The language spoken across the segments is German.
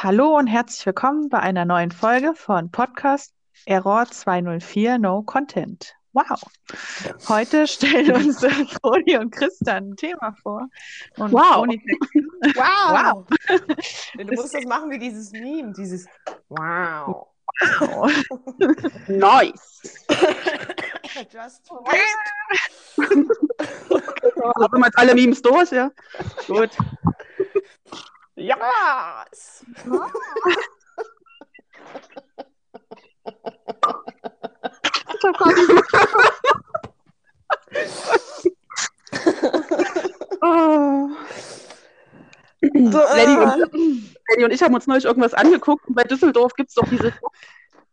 Hallo und herzlich willkommen bei einer neuen Folge von Podcast Error 204 No Content. Wow. Heute stellen uns Toni und Christian ein Thema vor. Und Wow. Toni fängt Wow. Du musst das machen wie dieses Meme, dieses Wow. an. Nice. Just Haben wir jetzt alle Memes durch, ja? Gut. Yes. Oh. Lenny, und, Lenny und ich haben uns neulich irgendwas angeguckt und bei Düsseldorf gibt es doch dieses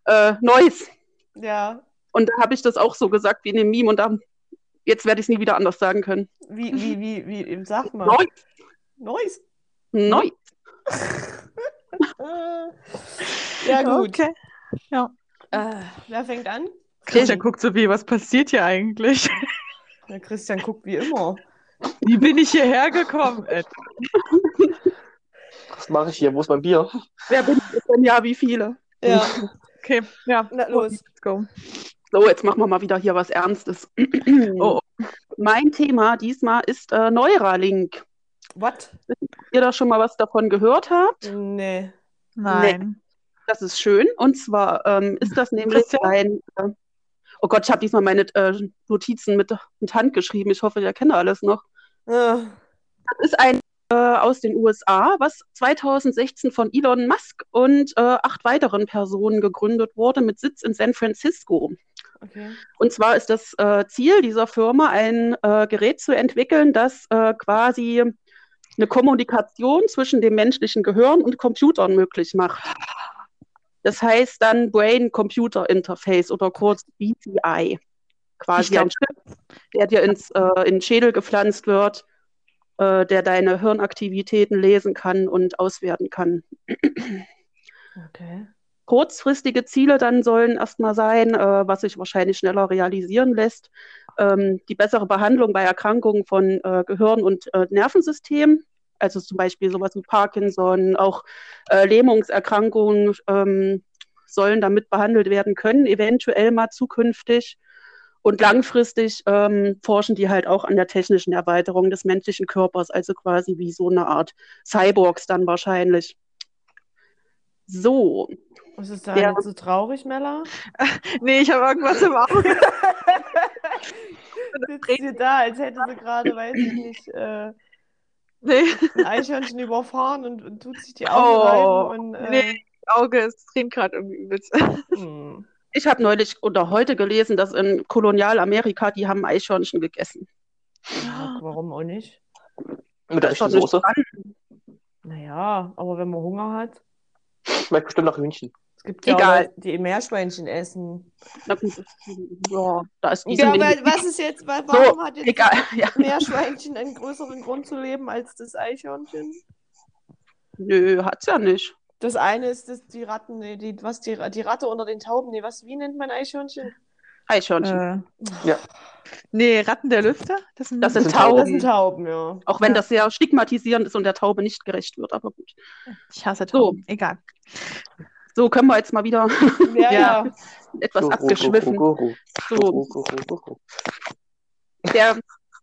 äh, Neues. Ja, Und da habe ich das auch so gesagt wie in dem Meme und da, jetzt werde ich es nie wieder anders sagen können. wie, wie, wie, wie, sag mal. Neues. Neues. Neues. Ja, gut. Okay. Äh, wer fängt an? Christian guckt so wie, was passiert hier eigentlich? Ja, Christian guckt wie immer. Wie bin ich hierher gekommen? Ed? Was mache ich hier? Wo ist mein Bier? Wer bin ich denn? Ja, wie viele? Ja, Okay, ja. na los. Let's go. So, jetzt machen wir mal wieder hier was Ernstes. Oh, Mein Thema diesmal ist äh, Neuralink. What? Ihr da schon mal was davon gehört habt? Nee. nein. Das ist schön. Und zwar ähm, ist das nämlich Christian? ein. Äh, oh Gott, ich habe diesmal meine äh, Notizen mit, mit Hand geschrieben. Ich hoffe, ihr kennt alles noch. Äh, Das ist ein äh, aus den USA, was 2016 von Elon Musk und äh, acht weiteren Personen gegründet wurde, mit Sitz in San Francisco. Okay. Und zwar ist das äh, Ziel dieser Firma, ein äh, Gerät zu entwickeln, das äh, quasi eine Kommunikation zwischen dem menschlichen Gehirn und Computern möglich macht. Das heißt dann Brain-Computer-Interface oder kurz BCI. Quasi ein Chip, der dir ins, äh, in den Schädel gepflanzt wird, äh, der deine Hirnaktivitäten lesen kann und auswerten kann. Okay. Kurzfristige Ziele dann sollen erstmal sein, äh, was sich wahrscheinlich schneller realisieren lässt, ähm, die bessere Behandlung bei Erkrankungen von äh, Gehirn und äh, Nervensystem, also zum Beispiel sowas wie Parkinson, auch äh, Lähmungserkrankungen ähm, sollen damit behandelt werden können, eventuell mal zukünftig. Und langfristig ähm, forschen die halt auch an der technischen Erweiterung des menschlichen Körpers, also quasi wie so eine Art Cyborgs dann wahrscheinlich. So, Was ist da Ja. so traurig, Mella? Nee, ich habe irgendwas im Auge. Sitzt sie da, als hätte sie gerade, weiß ich nicht, äh, Nee, ein Eichhörnchen überfahren und, und tut sich die Oh, Augen reiben und äh, nee. Auge, es tränt gerade irgendwie übelst. hm. Ich habe neulich oder heute gelesen, dass in Kolonialamerika die haben Eichhörnchen gegessen. Ja, warum auch nicht? Mit der ist echten Soße. Naja, aber wenn man Hunger hat, Schmeckt bestimmt nach Hühnchen. Es gibt ja Egal. auch Leute, die Meerschweinchen essen. Ja, da ist Ja, aber was ist jetzt, wa- warum hat jetzt egal. Ja. Meerschweinchen einen größeren Grund zu leben als das Eichhörnchen? Nö, hat's ja nicht. Das eine ist das, die Ratten, nee, die, was, die, die Ratte unter den Tauben, nee, was, wie nennt man Eichhörnchen? Eichhörnchen. Äh, Ja. nee, Ratten der Lüfter? Das sind, Das sind Tauben. Das sind Tauben, ja. Auch wenn Ja. das sehr stigmatisierend ist und der Taube nicht gerecht wird, aber gut. Ich hasse So. Tauben. Egal. So können wir jetzt mal wieder Ja, Ja. etwas abgeschwiffen. So, der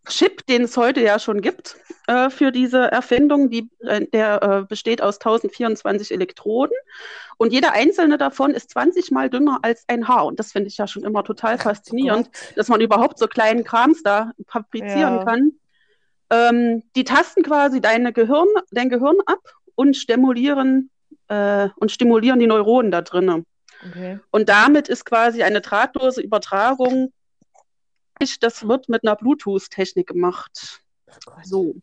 Chip, den es heute ja schon gibt äh, für diese Erfindung, die, äh, der äh, besteht aus 1024 Elektroden und jeder einzelne davon ist 20 mal dünner als ein Haar. Und das finde ich ja schon immer total faszinierend, dass man überhaupt so kleinen Krams da fabrizieren Ja. kann. Ähm, die tasten quasi deine Gehirn, dein Gehirn ab und stimulieren, äh, und stimulieren die Neuronen da drinnen. Okay. Und damit ist quasi eine drahtlose Übertragung. Das wird mit einer Bluetooth-Technik gemacht. So.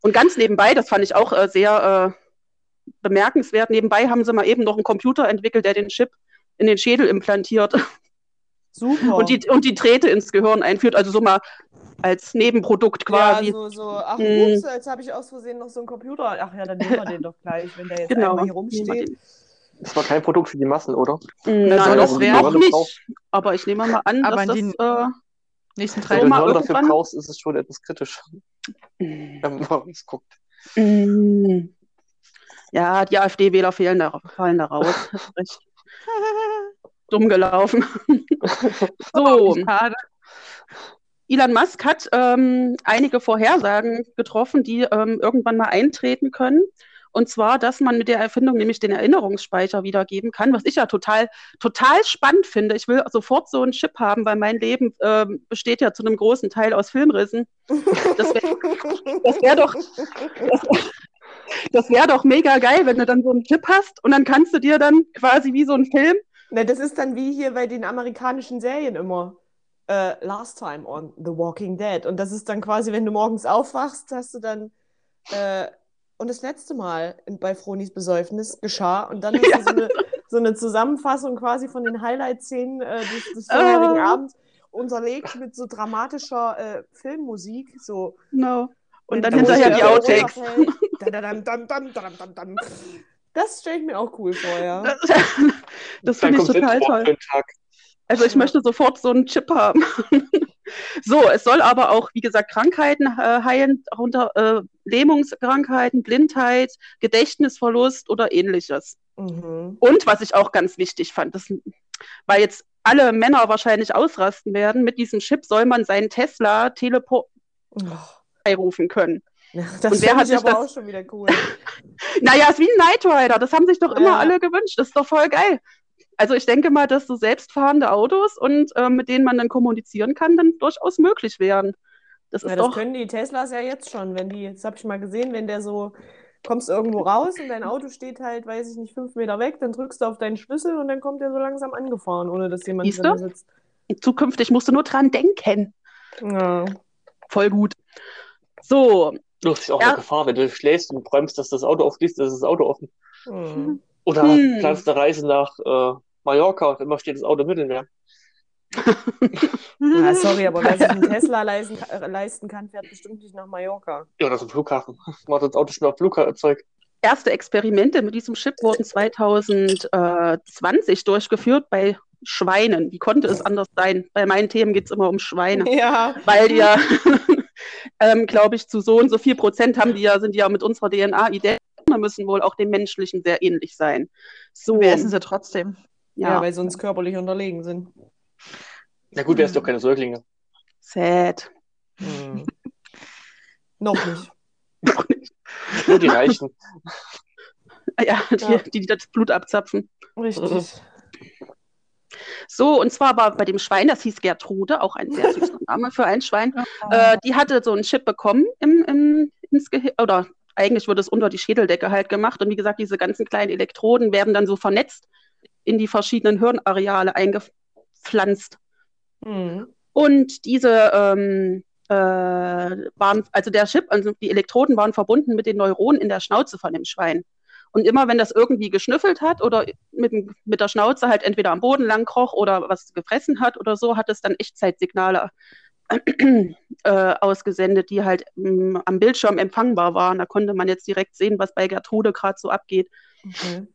Und ganz nebenbei, das fand ich auch äh, sehr äh, bemerkenswert, nebenbei haben sie mal eben noch einen Computer entwickelt, der den Chip in den Schädel implantiert Super. und, die, und die Drähte ins Gehirn einführt. Also so mal als Nebenprodukt quasi. Ja, so, so, ach, Mm. ups, jetzt habe ich aus Versehen noch so einen Computer. Ach ja, dann nehmen wir den doch gleich, wenn der jetzt genau. einmal hier rumsteht. Das war kein Produkt für die Massen, oder? Na, Nein, noch, es werden? noch nicht. Aber ich nehme mal an, Aber dass die- das äh, Nächsten So drei Wenn du Hirn dafür brauchst, ist es schon etwas kritisch, wenn man es guckt. Mm. Ja, die AfD-Wähler fehlen da, fallen da raus. Dumm gelaufen. so. Elon Musk hat ähm, einige Vorhersagen getroffen, die ähm, irgendwann mal eintreten können. Und zwar, dass man mit der Erfindung nämlich den Erinnerungsspeicher wiedergeben kann, was ich ja total, total spannend finde. Ich will sofort so einen Chip haben, weil mein Leben ähm, besteht ja zu einem großen Teil aus Filmrissen. Das wäre wär doch, das, das wär doch mega geil, wenn du dann so einen Chip hast und dann kannst du dir dann quasi wie so ein Film. Ne, das ist dann wie hier bei den amerikanischen Serien immer. Äh, last time on The Walking Dead. Und das ist dann quasi, wenn du morgens aufwachst, hast du dann äh, und das letzte Mal bei Fronis Besäufnis geschah und dann hast Ja. du so eine, so eine Zusammenfassung quasi von den Highlight-Szenen äh, des, des vorherigen Ah. Abends unterlegt mit so dramatischer äh, Filmmusik, so No. Und dann Da muss hinterher die Outtakes. Das stelle ich mir auch cool vor, ja. Das, das finde ich total toll. Also ich Ja. möchte sofort so einen Chip haben. so, es soll aber auch, wie gesagt, Krankheiten äh, heilen, darunter äh, Lähmungskrankheiten, Blindheit, Gedächtnisverlust oder ähnliches. Mhm. Und was ich auch ganz wichtig fand, das, weil jetzt alle Männer wahrscheinlich ausrasten werden, mit diesem Chip soll man seinen Tesla Teleport Oh. rufen können. Das Und wer hat ich sich aber das- auch schon wieder cool. Naja, ist wie ein Knight Rider, das haben sich doch immer Ja. alle gewünscht, das ist doch voll geil. Also ich denke mal, dass so selbstfahrende Autos und äh, mit denen man dann kommunizieren kann, dann durchaus möglich wären. Das ist Ja, das doch, können die Teslas ja jetzt schon, wenn die, das habe ich mal gesehen, wenn der so, kommst irgendwo raus und dein Auto steht halt, weiß ich nicht, fünf Meter weg, dann drückst du auf deinen Schlüssel und dann kommt der so langsam angefahren, ohne dass jemand Siehst drin du? sitzt. zukünftig musst du nur dran denken. Ja. Voll gut. So, Du hast auch Ja. eine Gefahr, wenn du schläfst und träumst, dass das Auto aufliest, ist das Auto offen. Hm. Oder Hm. planst eine Reise nach äh, Mallorca und immer steht das Auto im Mittelmeer. Ja, sorry, aber wer sich einen Tesla leisten, äh, leisten kann, fährt bestimmt nicht nach Mallorca. Ja, oder zum Flughafen. Macht das Auto schnell auf Flugzeug. erste Experimente mit diesem Chip wurden 2020 durchgeführt bei Schweinen. Wie konnte es anders sein? Bei meinen Themen geht es immer um Schweine. Ja. weil die ja, ähm, glaube ich, zu so und so viel Prozent haben die ja, sind die ja mit unserer DNA identisch, müssen wohl auch dem menschlichen sehr ähnlich sein. So, Wir essen sie trotzdem. Ja. ja, weil sie uns körperlich unterlegen sind. Na gut, wärst doch keine Säuglinge. sad. Hm. Noch nicht. Noch nicht. Nur die Reichen. Ja, die, Ja. die, die das Blut abzapfen. Richtig. So, und zwar war bei dem Schwein, das hieß Gertrude, auch ein sehr süßer Name für ein Schwein, äh, die hatte so einen Chip bekommen im, im, ins Gehirn, oder eigentlich wird es unter die Schädeldecke halt gemacht. Und wie gesagt, diese ganzen kleinen Elektroden werden dann so vernetzt in die verschiedenen Hirnareale eingepflanzt. Hm. Und diese ähm, äh, waren, also der Chip, also die Elektroden waren verbunden mit den Neuronen in der Schnauze von dem Schwein. Und immer wenn das irgendwie geschnüffelt hat oder mit, mit der Schnauze halt entweder am Boden lang kroch oder was gefressen hat oder so, hat es dann Echtzeitsignale äh, ausgesendet, die halt mh, am Bildschirm empfangbar waren. Da konnte man jetzt direkt sehen, was bei Gertrude gerade so abgeht. Okay.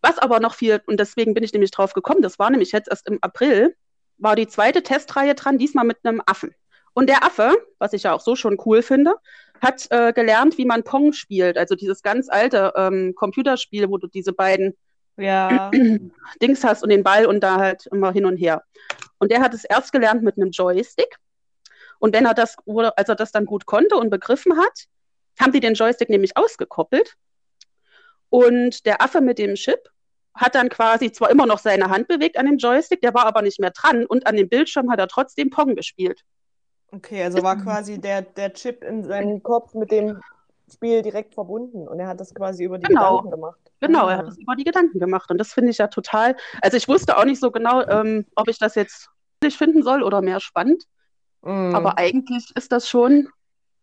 Was aber noch viel, und deswegen bin ich nämlich drauf gekommen, das war nämlich jetzt erst im April, war die zweite Testreihe dran, diesmal mit einem Affen. Und der Affe, was ich ja auch so schon cool finde, hat äh, gelernt, wie man Pong spielt. Also dieses ganz alte ähm, Computerspiel, wo du diese beiden Ja. Dings hast und den Ball und da halt immer hin und her. Und der hat es erst gelernt mit einem Joystick. Und wenn er das, als er das dann gut konnte und begriffen hat, haben die den Joystick nämlich ausgekoppelt. Und der Affe mit dem Chip hat dann quasi zwar immer noch seine Hand bewegt an dem Joystick, der war aber nicht mehr dran und an dem Bildschirm hat er trotzdem Pong gespielt. Okay, also war quasi der, der Chip in seinem Kopf mit dem Spiel direkt verbunden und er hat das quasi über die Genau. Gedanken gemacht. Genau, Ah. er hat es über die Gedanken gemacht. Und das finde ich ja total. Also ich wusste auch nicht so genau, ähm, ob ich das jetzt lustig finden soll oder mehr spannend. Mhm. Aber eigentlich ist das schon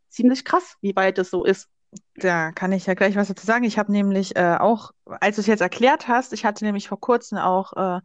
ziemlich krass, wie weit es so ist. Da kann ich ja gleich was dazu sagen. Ich habe nämlich äh, auch, als du es jetzt erklärt hast, ich hatte nämlich vor kurzem auch äh,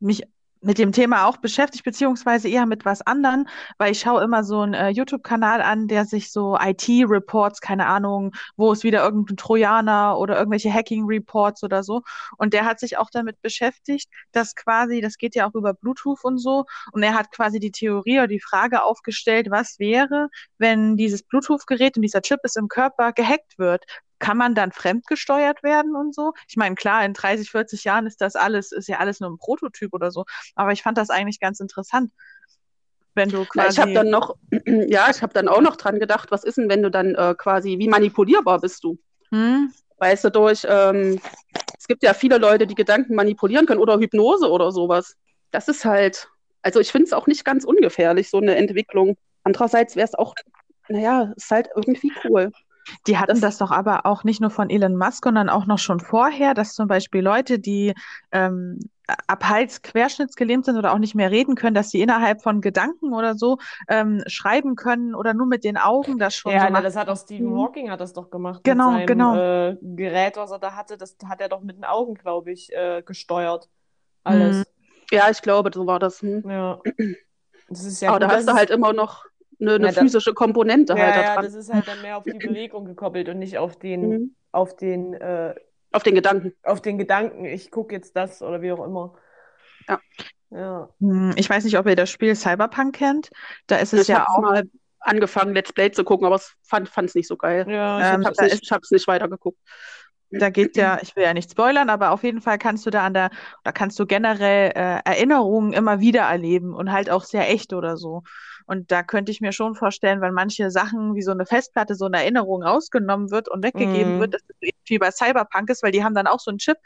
mich mit dem Thema auch beschäftigt, beziehungsweise eher mit was anderem, weil ich schaue immer so einen äh, YouTube-Kanal an, der sich so IT-Reports, keine Ahnung, wo es wieder irgendein Trojaner oder irgendwelche Hacking-Reports oder so. Und der hat sich auch damit beschäftigt, dass quasi, das geht ja auch über Bluetooth und so, und er hat quasi die Theorie oder die Frage aufgestellt, was wäre, wenn dieses Bluetooth-Gerät und dieser Chip ist im Körper gehackt wird. Kann man dann fremdgesteuert werden und so? Ich meine, klar, in 30, 40 Jahren ist das alles, ist ja alles nur ein Prototyp oder so, aber ich fand das eigentlich ganz interessant. Wenn du Na, ich habe quasi. dann noch, ja, ich habe dann auch noch dran gedacht, was ist denn, wenn du dann äh, quasi, wie manipulierbar bist du? Hm? Weißt du, durch, ähm, es gibt ja viele Leute, die Gedanken manipulieren können oder Hypnose oder sowas. Das ist halt, also ich finde es auch nicht ganz ungefährlich, so eine Entwicklung. Andererseits wäre es auch, naja, ist halt irgendwie cool. Die hatten Das- das doch aber auch nicht nur von Elon Musk, sondern auch noch schon vorher, dass zum Beispiel Leute, die ähm, ab Hals querschnittsgelähmt sind oder auch nicht mehr reden können, dass sie innerhalb von Gedanken oder so ähm, schreiben können oder nur mit den Augen das schon Ja, so na, das hat auch Stephen Mhm. Hawking hat das doch gemacht Genau, mit seinem genau. Äh, Gerät, was er da hatte. Das hat er doch mit den Augen, glaube ich, äh, gesteuert. Alles. Mhm. Ja, ich glaube, so war das. Hm. Ja. Das ist ja Aber da gut, hast du halt immer noch eine, eine Ja, physische Komponente ja, halt da ja, dran. das ist halt dann mehr auf die Bewegung gekoppelt und nicht auf den, Mhm. auf den, äh, Auf den Gedanken. auf den Gedanken, ich gucke jetzt das oder wie auch immer. Ja. Ja. Hm, Ich weiß nicht, ob ihr das Spiel Cyberpunk kennt. Da ist es Ich ja auch. mal angefangen, Let's Play zu gucken, aber es fand es nicht so geil. Ja, ich Ähm, hab Ich habe es nicht, ich nicht weitergeguckt. Da geht ja, ich will ja nicht spoilern, aber auf jeden Fall kannst du da an der, da kannst du generell äh, Erinnerungen immer wieder erleben und halt auch sehr echt oder so. Und da könnte ich mir schon vorstellen, wenn manche Sachen wie so eine Festplatte, so eine Erinnerung rausgenommen wird und weggegeben Mhm. wird, dass das ähnlich wie bei Cyberpunk ist, weil die haben dann auch so einen Chip,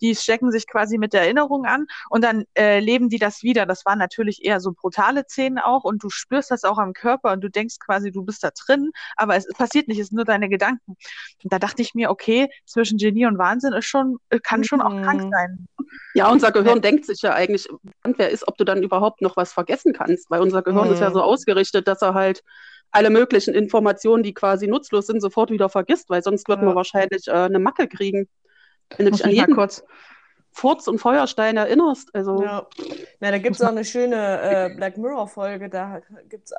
die stecken sich quasi mit der Erinnerung an und dann äh, leben die das wieder. Das waren natürlich eher so brutale Szenen auch und du spürst das auch am Körper und du denkst quasi, du bist da drin, aber es passiert nicht, es sind nur deine Gedanken. Und da dachte ich mir, okay, zwischen Genie und Wahnsinn ist schon, äh, kann schon auch krank Mhm. sein. Ja, unser Gehirn denkt sich ja eigentlich, wer ist, ob du dann überhaupt noch was vergessen kannst, weil unser Gehirn ist ja Mhm. so ausgerichtet, dass er halt alle möglichen Informationen, die quasi nutzlos sind, sofort wieder vergisst, weil sonst wird Ja. man wahrscheinlich äh, eine Macke kriegen. Wenn du dich an jeden kurz. Furz und Feuerstein erinnerst, also Ja. Na, da gibt es auch eine schöne äh, Black Mirror-Folge. Da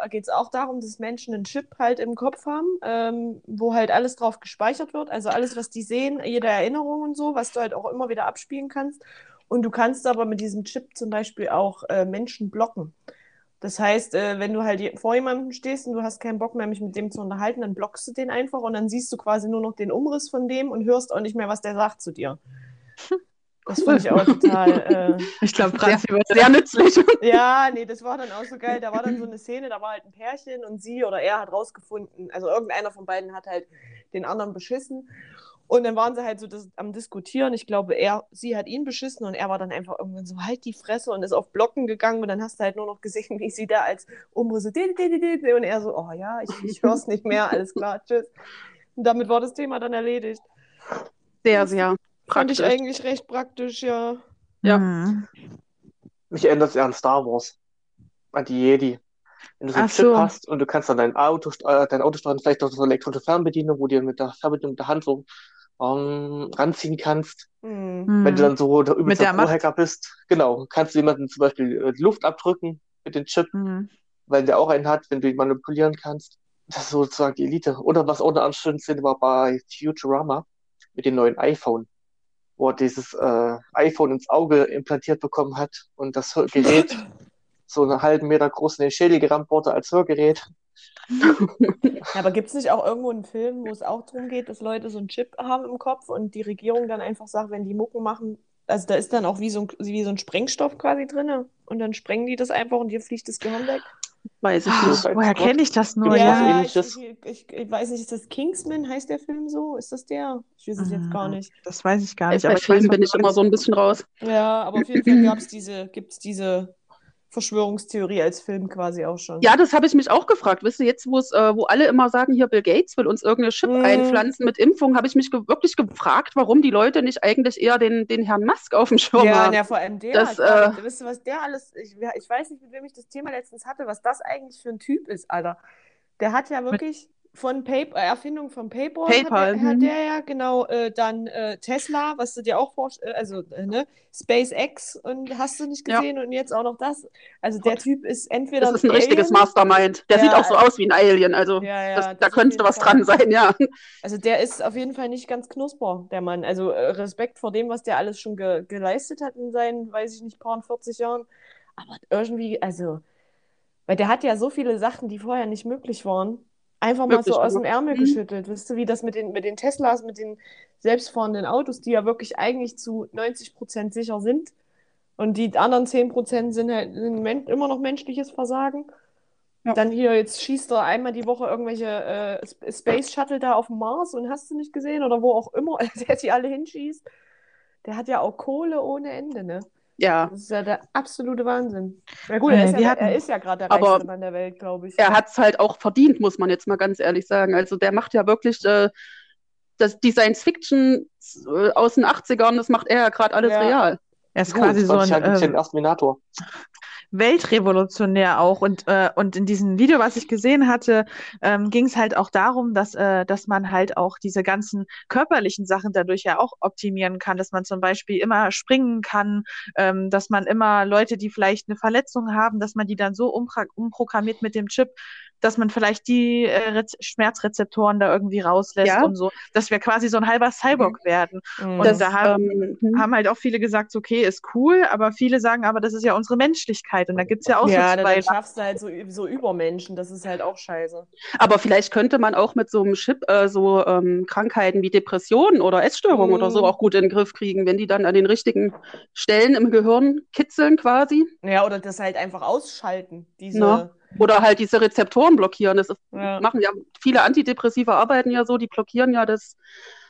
geht es auch darum, dass Menschen einen Chip halt im Kopf haben, ähm, wo halt alles drauf gespeichert wird. Also alles, was die sehen, jede Erinnerung und so, was du halt auch immer wieder abspielen kannst. Und du kannst aber mit diesem Chip zum Beispiel auch äh, Menschen blocken. Das heißt, äh, wenn du halt vor jemandem stehst und du hast keinen Bock mehr, mich mit dem zu unterhalten, dann blockst du den einfach und dann siehst du quasi nur noch den Umriss von dem und hörst auch nicht mehr, was der sagt zu dir. Das finde ich auch total. Äh, Ich glaube, Franzi wird sehr nützlich. ja, nee, das war dann auch so geil. Da war dann so eine Szene, da war halt ein Pärchen und sie oder er hat rausgefunden, also irgendeiner von beiden hat halt den anderen beschissen. Und dann waren sie halt so das, am Diskutieren. Ich glaube, er, sie hat ihn beschissen und er war dann einfach irgendwann so, halt die Fresse und ist auf Blocken gegangen. Und dann hast du halt nur noch gesehen, wie sie da als Umrisse di- di- di- di- di- und er so, oh ja, ich, ich höre es nicht mehr, alles klar, tschüss. Und damit war das Thema dann erledigt. Sehr, sehr Fand ich praktisch. eigentlich recht praktisch, ja. Ja. Mhm. Mich erinnert es eher an Star Wars, an die Jedi. Wenn du so einen Ach Chip so. hast und du kannst dann dein Auto, äh, dein Auto steuern, vielleicht auch so eine elektronische Fernbedienung, wo du dir mit der Fernbedienung der Hand so ähm, ranziehen kannst. Hm. Wenn du Mhm. dann so der übelste. Pro-Hacker bist, genau, kannst du jemanden zum Beispiel äh, die Luft abdrücken mit dem Chip, Mhm. weil der auch einen hat, wenn du ihn manipulieren kannst. Das ist sozusagen die Elite. Oder was auch eine andere schöne Szene war bei Futurama mit dem neuen iPhone, wo er dieses äh, iPhone ins Auge implantiert bekommen hat und das Gerät so einen halben Meter groß in den Schädel gerammt wurde als Hörgerät. Ja, aber gibt es nicht auch irgendwo einen Film, wo es auch darum geht, dass Leute so einen Chip haben im Kopf und die Regierung dann einfach sagt, wenn die Mucken machen, also da ist dann auch wie so ein, wie so ein Sprengstoff quasi drin und dann sprengen die das einfach und dir fliegt das Gehirn weg? Weiß ich nicht. Suicide woher kenne ich das nur? Ja. ich, ich, ich, weiß nicht, ist das Kingsman, heißt der Film so? Ist das der? Ich weiß es jetzt gar Mhm. nicht. Das weiß ich gar nicht, Bei aber Filmen bin ich immer so ein bisschen raus. Ja, aber auf jeden Fall gab's diese, gibt's diese Verschwörungstheorie als Film quasi auch schon. Ja, das habe ich mich auch gefragt. Wisst ihr, jetzt, wo es, äh, wo alle immer sagen, hier Bill Gates will uns irgendeine Chip Mhm. einpflanzen mit Impfung, habe ich mich ge wirklich gefragt, warum die Leute nicht eigentlich eher den, den Herrn Musk auf dem Schirm Ja, haben. na, vor allem der. Das, äh, wisst ihr, was der alles. Ich, ich weiß nicht, mit wem ich das Thema letztens hatte, was das eigentlich für ein Typ ist, Alter. Der hat ja wirklich von PayPal, Erfindung von PayPal, PayPal, hat, der, hat mhm. der ja, genau, äh, dann äh, Tesla, was du dir auch vorstellst, also äh, ne, SpaceX und hast du nicht Ja. gesehen und jetzt auch noch das. Also der Typ ist entweder Das ist ein richtiges Alien, Mastermind. Der Ja, sieht auch so aus wie ein Alien. Also Ja, ja, das, das da könnte was Fall. dran sein, ja. Also der ist auf jeden Fall nicht ganz knusper, der Mann. Also äh, Respekt vor dem, was der alles schon ge geleistet hat in seinen, weiß ich nicht, paar 40 Jahren. Aber irgendwie, also, weil der hat ja so viele Sachen, die vorher nicht möglich waren. Einfach mal Wirklich so aus dem gemacht. Ärmel Mhm. geschüttelt. Wisst ihr, wie das mit den, mit den Teslas, mit den selbstfahrenden Autos, die ja wirklich eigentlich zu 90% sicher sind. Und die anderen 10% sind halt sind immer noch menschliches Versagen. Ja. Dann hier, jetzt schießt er einmal die Woche irgendwelche äh, Sp- Space Shuttle da auf dem Mars und hast du nicht gesehen oder wo auch immer, der die alle hinschießt. Der hat ja auch Kohle ohne Ende, ne? Ja, Das ist ja der absolute Wahnsinn. Ja gut, er Äh, ist, wir ja, hatten- er ist ja gerade der reichste Mann der Welt, glaube ich. er hat es halt auch verdient, muss man jetzt mal ganz ehrlich sagen. Also der macht ja wirklich äh, das, die Science-Fiction äh, aus den 80ern, das macht er ja gerade alles Ja. real. Er ist Gut, quasi so 20 ein Jahre gibt's äh, den ersten Minator. Weltrevolutionär auch. Und, äh, und in diesem Video, was ich gesehen hatte, ähm, ging es halt auch darum, dass, äh, dass man halt auch diese ganzen körperlichen Sachen dadurch ja auch optimieren kann, dass man zum Beispiel immer springen kann, ähm, dass man immer Leute, die vielleicht eine Verletzung haben, dass man die dann so umprogrammiert mit dem Chip, dass man vielleicht die äh, Rez Schmerzrezeptoren da irgendwie rauslässt Ja. und so, dass wir quasi so ein halber Cyborg werden. Mhm. Und Das, da haben, ähm, hm. haben halt auch viele gesagt, okay, ist cool, aber viele sagen, aber das ist ja unsere Menschlichkeit. Und da gibt's ja auch ja, so dann zwei. schaffst du halt so, so Übermenschen. Das ist halt auch scheiße. Aber vielleicht könnte man auch mit so einem Chip äh, so ähm, Krankheiten wie Depressionen oder Essstörungen oder so Mhm. auch gut in den Griff kriegen, wenn die dann an den richtigen Stellen im Gehirn kitzeln quasi. Ja, oder das halt einfach ausschalten. Diese. Na. Oder halt diese Rezeptoren blockieren. Das ist, Ja. machen ja viele Antidepressive arbeiten ja so, die blockieren ja das,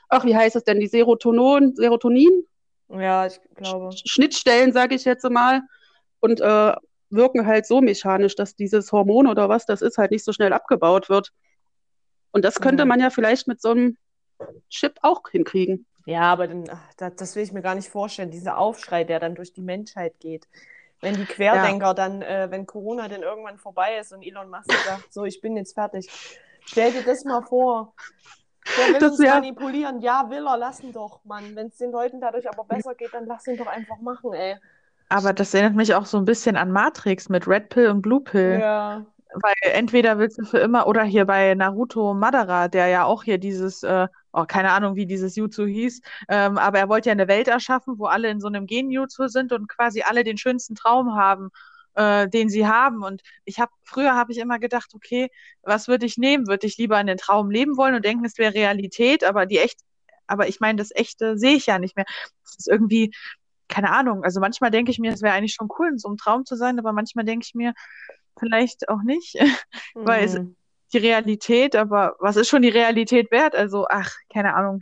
ach, wie heißt es denn, die Serotonin, Serotonin? ja, ich glaube. Schnittstellen, sage ich jetzt mal, und äh, wirken halt so mechanisch, dass dieses Hormon oder was das ist, halt nicht so schnell abgebaut wird. Und das könnte Mhm. man ja vielleicht mit so einem Chip auch hinkriegen. Ja, aber dann, das, das will ich mir gar nicht vorstellen. Dieser Aufschrei, der dann durch die Menschheit geht. Wenn die Querdenker dann, äh, wenn Corona dann irgendwann vorbei ist und Elon Musk sagt, so, ich bin jetzt fertig. Stell dir das mal vor. Der will Das uns wär- manipulieren. Ja, will er, lass ihn doch, Mann. Wenn es den Leuten dadurch aber besser geht, dann lass ihn doch einfach machen, ey. Aber das erinnert mich auch so ein bisschen an Matrix mit Red Pill und Blue Pill. Ja. Weil entweder willst du für immer, oder hier bei Naruto Madara, der ja auch hier dieses, äh, oh, keine Ahnung, wie dieses Jutsu hieß, ähm, aber er wollte ja eine Welt erschaffen, wo alle in so einem Gen-Jutsu sind und quasi alle den schönsten Traum haben, äh, den sie haben. Und ich habe, früher habe ich immer gedacht, okay, was würde ich nehmen? Würde ich lieber in den Traum leben wollen und denken, es wäre Realität, aber die echt, aber ich meine, das Echte sehe ich ja nicht mehr. Das ist irgendwie, keine Ahnung. Also manchmal denke ich mir, es wäre eigentlich schon cool, in so einem Traum zu sein, aber manchmal denke ich mir, vielleicht auch nicht, weil es, Mhm. die Realität, aber was ist schon die Realität wert? Also, ach, keine Ahnung.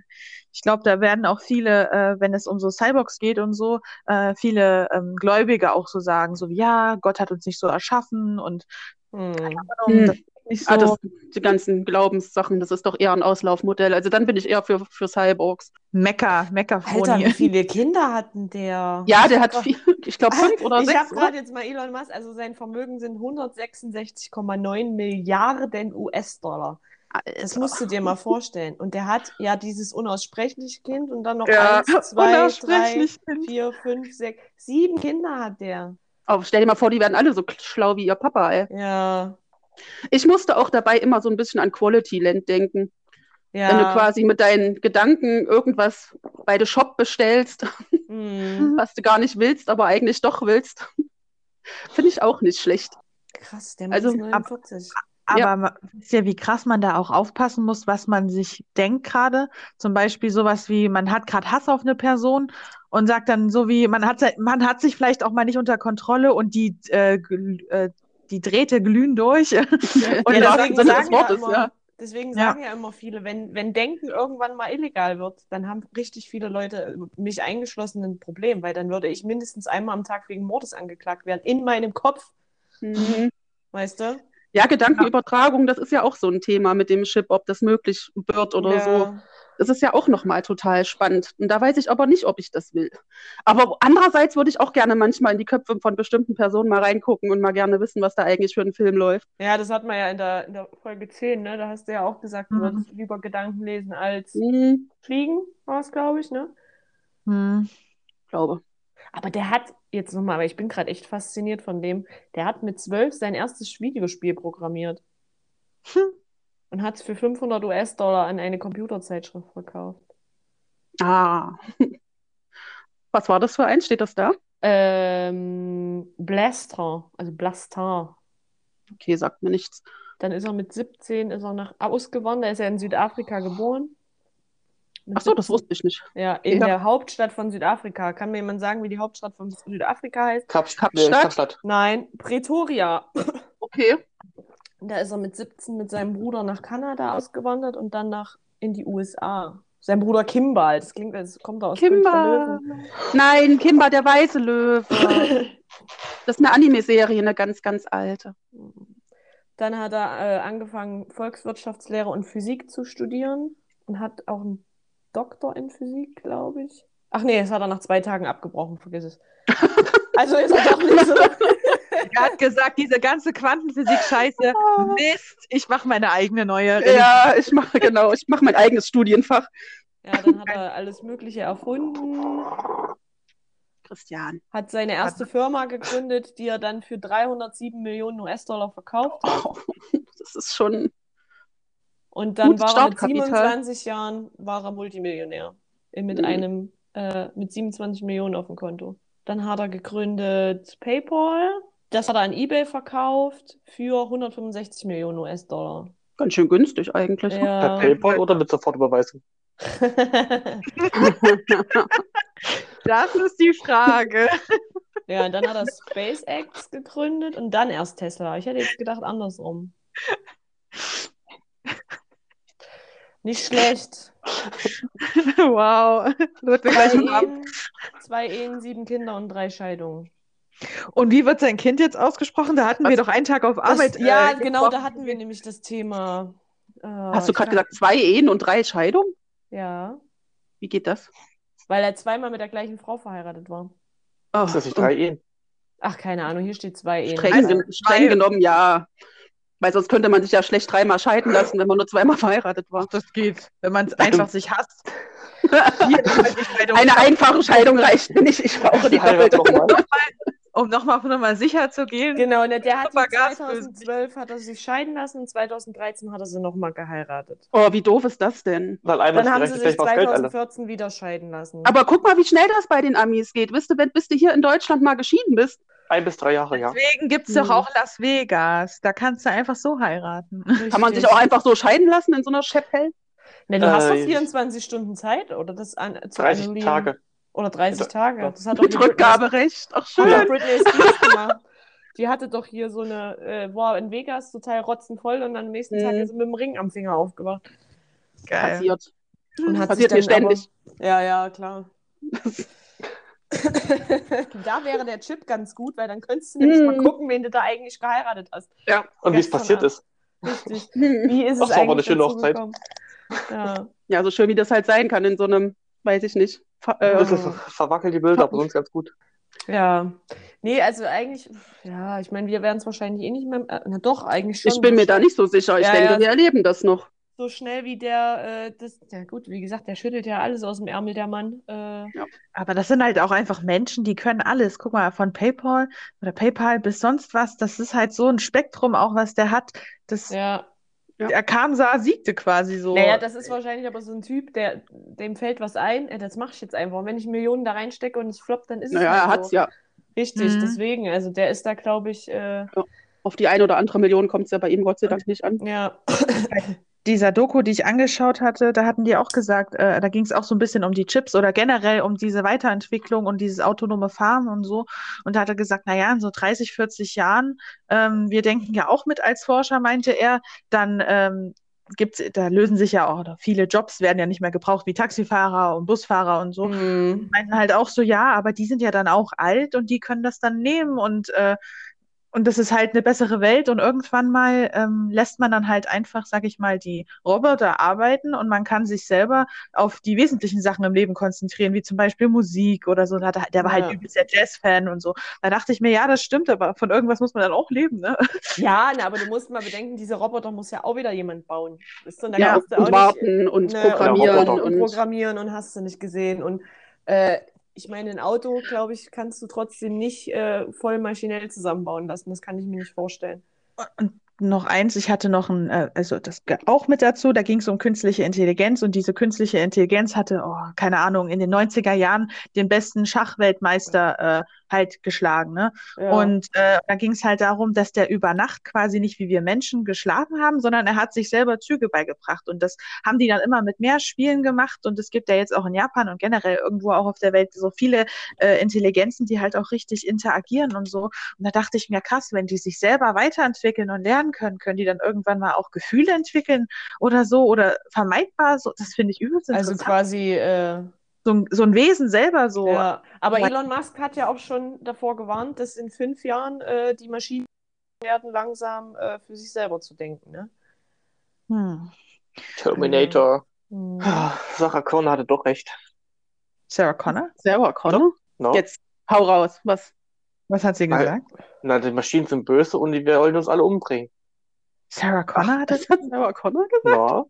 Ich glaube, da werden auch viele, äh, wenn es um so Cyborgs geht und so, äh, viele ähm, Gläubige auch so sagen, so wie, ja, Gott hat uns nicht so erschaffen und Mhm. Ahnung, das nicht Ah, so. das, die ganzen Glaubenssachen, das ist doch eher ein Auslaufmodell. Also dann bin ich eher für, für Cyborgs. Mecker, Alter, wie viele Kinder hatten der? Ja, Ich der hat vier, ich glaube fünf oder ich sechs. habe oder? gerade jetzt mal Elon Musk, also sein Vermögen sind 166,9 Milliarden US-Dollar. Das musst du dir mal vorstellen. Und der hat ja dieses unaussprechliche Kind und dann noch Ja, eins, zwei, drei, vier, fünf, sechs, sieben Kinder hat der. Aber stell dir mal vor, die werden alle so schlau wie ihr Papa, ey. Ja, Ich musste auch dabei immer so ein bisschen an Quality Land denken. Wenn du ja. quasi mit deinen Gedanken irgendwas bei der Shop bestellst, Hm. was du gar nicht willst, aber eigentlich doch willst. Finde ich auch nicht schlecht. Krass, der Also, ist ab- 49. Aber Ja. wisst ihr, wie krass man da auch aufpassen muss, was man sich denkt gerade? Zum Beispiel sowas wie, man hat gerade Hass auf eine Person und sagt dann so wie, man hat, man hat sich vielleicht auch mal nicht unter Kontrolle und die, äh, äh, die Drähte glühen durch. Und Im Ja, deswegen sagen ja Wortes, immer, ja. deswegen Ja. sagen ja immer viele, wenn, wenn Denken irgendwann mal illegal wird, dann haben richtig viele Leute, mich eingeschlossen, ein Problem, weil dann würde ich mindestens einmal am Tag wegen Mordes angeklagt werden, in meinem Kopf, Mhm. weißt du? Ja, Gedankenübertragung, das ist ja auch so ein Thema mit dem Chip, ob das möglich wird oder so. Das ist ja auch nochmal total spannend. Und da weiß ich aber nicht, ob ich das will. Aber andererseits würde ich auch gerne manchmal in die Köpfe von bestimmten Personen mal reingucken und mal gerne wissen, was da eigentlich für ein Film läuft. Ja, das hat man ja in der, in der Folge 10, ne? Da hast du ja auch gesagt, du Mhm. würdest lieber Gedanken lesen als Hm, fliegen, war es, glaube ich, ne? Hm. glaube. Aber der hat, jetzt nochmal, aber ich bin gerade echt fasziniert von dem, der hat mit zwölf sein erstes Videospiel programmiert Hm. Und hat es für 500 US-Dollar an eine Computerzeitschrift verkauft. Ah. Was war das für ein? Steht das da? Ähm, Blaster, also Blaster. Okay, sagt mir nichts. Dann ist er mit 17 ist er nach ausgewandert. Er ist ja in Südafrika geboren. Mit Ach so, das 17 wusste ich nicht. Ja, in Ja. der Hauptstadt von Südafrika. Kann mir jemand sagen, wie die Hauptstadt von Südafrika heißt? Kap Kapstadt? Nee, Kapstadt. Nein, Pretoria. Okay. Da ist er mit 17 mit seinem Bruder nach Kanada ausgewandert und dann nach in die USA. Sein Bruder Kimball, das klingt, als kommt er aus König der Kimba. Löwen. Nein, Kimba, der weiße Löwe. Das ist eine Anime-Serie, eine ganz, ganz alte. Dann hat er äh, angefangen, Volkswirtschaftslehre und Physik zu studieren und hat auch einen Doktor in Physik, glaube ich. Ach nee, das hat er nach zwei Tagen abgebrochen, vergiss es. Also ist er doch nicht so. Er hat gesagt, diese ganze Quantenphysik-Scheiße, Mist, ich mache meine eigene neue. Ja, ich mache, genau, ich mache mein eigenes Studienfach. Ja, dann hat er alles Mögliche erfunden, Christian. hat seine erste Firma gegründet, die er dann für 307 Millionen US-Dollar verkauft hat. Oh, das ist schon. Und dann war er mit Startkapital. 27 Jahren war er Multimillionär. Äh, Mit Mhm. einem, äh, mit 27 Millionen auf dem Konto. Dann hat er gegründet PayPal. Das hat er an eBay verkauft für 165 Millionen US-Dollar. Ganz schön günstig eigentlich. Per Ja. PayPal oder mit Sofortüberweisung? Das ist die Frage. ja, und dann hat er SpaceX gegründet und dann erst Tesla. Ich hätte jetzt gedacht andersrum. Nicht schlecht. wow. Wird Zwei. Ehen, zwei Ehen, sieben Kinder und drei Scheidungen. Und wie wird sein Kind jetzt ausgesprochen? Da hatten wir Was? doch einen Tag auf Das, Arbeit. ja, äh, genau, da hatten wir nämlich das Thema. Äh, Hast du gerade gesagt, zwei Ehen und drei Scheidungen? Ja, Wie geht das? weil er zweimal mit der gleichen Frau verheiratet war. Oh, Ist das nicht drei Ehen? Ach, keine Ahnung, hier steht zwei Ehen. Streng, Also, streng genommen, ja. Weil sonst könnte man sich ja schlecht dreimal scheiden lassen, wenn man nur zweimal verheiratet war. Das geht, wenn man es einfach sich hasst. Hier. Eine einfache Scheidung reicht mir nicht. Ich brauche die Heirat doppelte. nochmal. Um nochmal noch mal sicher zu gehen. Genau, ne, der hat Super sie Gas 2012 hat er sich scheiden lassen und 2013 hat er sie nochmal geheiratet. Oh, wie doof ist das denn? Weil einmal Dann haben sie sich vielleicht war das Geld alle. 2014 wieder scheiden lassen. Aber guck mal, wie schnell das bei den Amis geht. Wisst du, wenn, bis du hier in Deutschland mal geschieden bist, Ein bis drei Jahre, ja. Deswegen gibt es doch auch Las Vegas. Da kannst du einfach so heiraten. kann man sich Richtig. auch einfach so scheiden lassen in so einer Chapelle? Ne, du hast doch Äh, 24 Stunden Zeit, oder das an, zu 30 annullieren. Tage. Oder 30 Ja. Tage. Das hat doch die Mit Rückgaberecht. Ach, schön. hat Britney Spears gemacht. Die hatte doch hier so eine, äh, war in Vegas total rotzenvoll und am nächsten Tag Mhm. ist sie mit dem Ring am Finger aufgewacht. Geil. Passiert. Und hat Passiert sich mir dann ständig. Aber, ja, ja, klar. da wäre der Chip ganz gut, weil dann könntest du nämlich Mhm. mal gucken, wen du da eigentlich geheiratet hast. Ja. Und wie es passiert ist. Richtig. Wie ist Ach, es das war aber eine eigentlich schöne Hochzeit. Ja. Ja, so schön wie das halt sein kann in so einem, weiß ich nicht. Fa- Ein Äh, bisschen ver verwackelt die Bilder, aber sonst ganz gut. ja. Nee, also eigentlich, ja, ich meine, wir werden es wahrscheinlich eh nicht mehr. Äh, na doch, eigentlich schon. ich bin mir da nicht so sicher. Ich Ja, denke, ja. wir erleben das noch. so schnell wie der, äh, das, ja gut, wie gesagt, der schüttelt ja alles aus dem Ärmel, der Mann. Äh, Aber das sind halt auch einfach Menschen, die können alles. Guck mal, von PayPal oder PayPal bis sonst was. Das ist halt so ein Spektrum auch, was der hat. Das, ja. Er kam, sah, siegte quasi so. Naja, das ist wahrscheinlich aber so ein Typ, der, dem fällt was ein, das mache ich jetzt einfach. Und wenn ich Millionen da reinstecke und es floppt, dann ist es Naja, halt er hat's so. ja. Richtig, Mhm. deswegen, also der ist da, glaube ich, äh, Auf die eine oder andere Million kommt es ja bei ihm Gott sei Dank nicht an. ja. dieser Doku, die ich angeschaut hatte, da hatten die auch gesagt, äh, da ging es auch so ein bisschen um die Chips oder generell um diese Weiterentwicklung und dieses autonome Fahren und so. Und da hat er gesagt, na ja, in so 30, 40 Jahren, ähm, wir denken ja auch mit als Forscher, meinte er, dann ähm, gibt's, da lösen sich ja auch, viele Jobs werden ja nicht mehr gebraucht, wie Taxifahrer und Busfahrer und so. Mhm. meinten halt auch so, ja, aber die sind ja dann auch alt und die können das dann nehmen und, äh, und das ist halt eine bessere Welt und irgendwann mal ähm, lässt man dann halt einfach, sag ich mal, die Roboter arbeiten und man kann sich selber auf die wesentlichen Sachen im Leben konzentrieren, wie zum Beispiel Musik oder so. Er- Der war Ja. halt übelst der Jazz-Fan und so. Da dachte ich mir, ja, das stimmt, aber von irgendwas muss man dann auch leben, ne? Ja, na, aber du musst mal bedenken, diese Roboter muss ja auch wieder jemand bauen. Weißt du, und Ja, und auch nicht, warten und ne, programmieren und- und, und, programmieren und hast du nicht gesehen. Und äh, ich meine, ein Auto, glaube ich, kannst du trotzdem nicht äh, voll maschinell zusammenbauen lassen. Das kann ich mir nicht vorstellen. Und noch eins, ich hatte noch ein, äh, also das auch mit dazu, da ging es um künstliche Intelligenz und diese künstliche Intelligenz hatte, oh, keine Ahnung, in den 90er Jahren den besten Schachweltmeister äh, halt geschlagen, ne? Ja. Und äh, da ging es halt darum, dass der über Nacht quasi nicht wie wir Menschen geschlafen haben, sondern er hat sich selber Züge beigebracht. Und das haben die dann immer mit mehr Spielen gemacht. Und es gibt ja jetzt auch in Japan und generell irgendwo auch auf der Welt so viele äh, Intelligenzen, die halt auch richtig interagieren und so. Und da dachte ich mir, krass, wenn die sich selber weiterentwickeln und lernen können, können die dann irgendwann mal auch Gefühle entwickeln oder so oder vermeidbar. So, das finde ich übelst Also interessant. quasi, äh, so, ein, so ein Wesen selber so. ja. Aber. Elon Musk hat ja auch schon davor gewarnt, dass in fünf Jahren äh, die Maschinen werden langsam äh, für sich selber zu denken, ne? Hm. Terminator. Mhm. Ah, Sarah Connor hatte doch recht. Sarah Connor? Selber Connor? No? Jetzt hau raus. Was? Was hat sie gesagt? Na, die Maschinen sind böse und die wollen uns alle umbringen. Sarah Connor hat das? Das hat Sarah Connor gesagt? Na,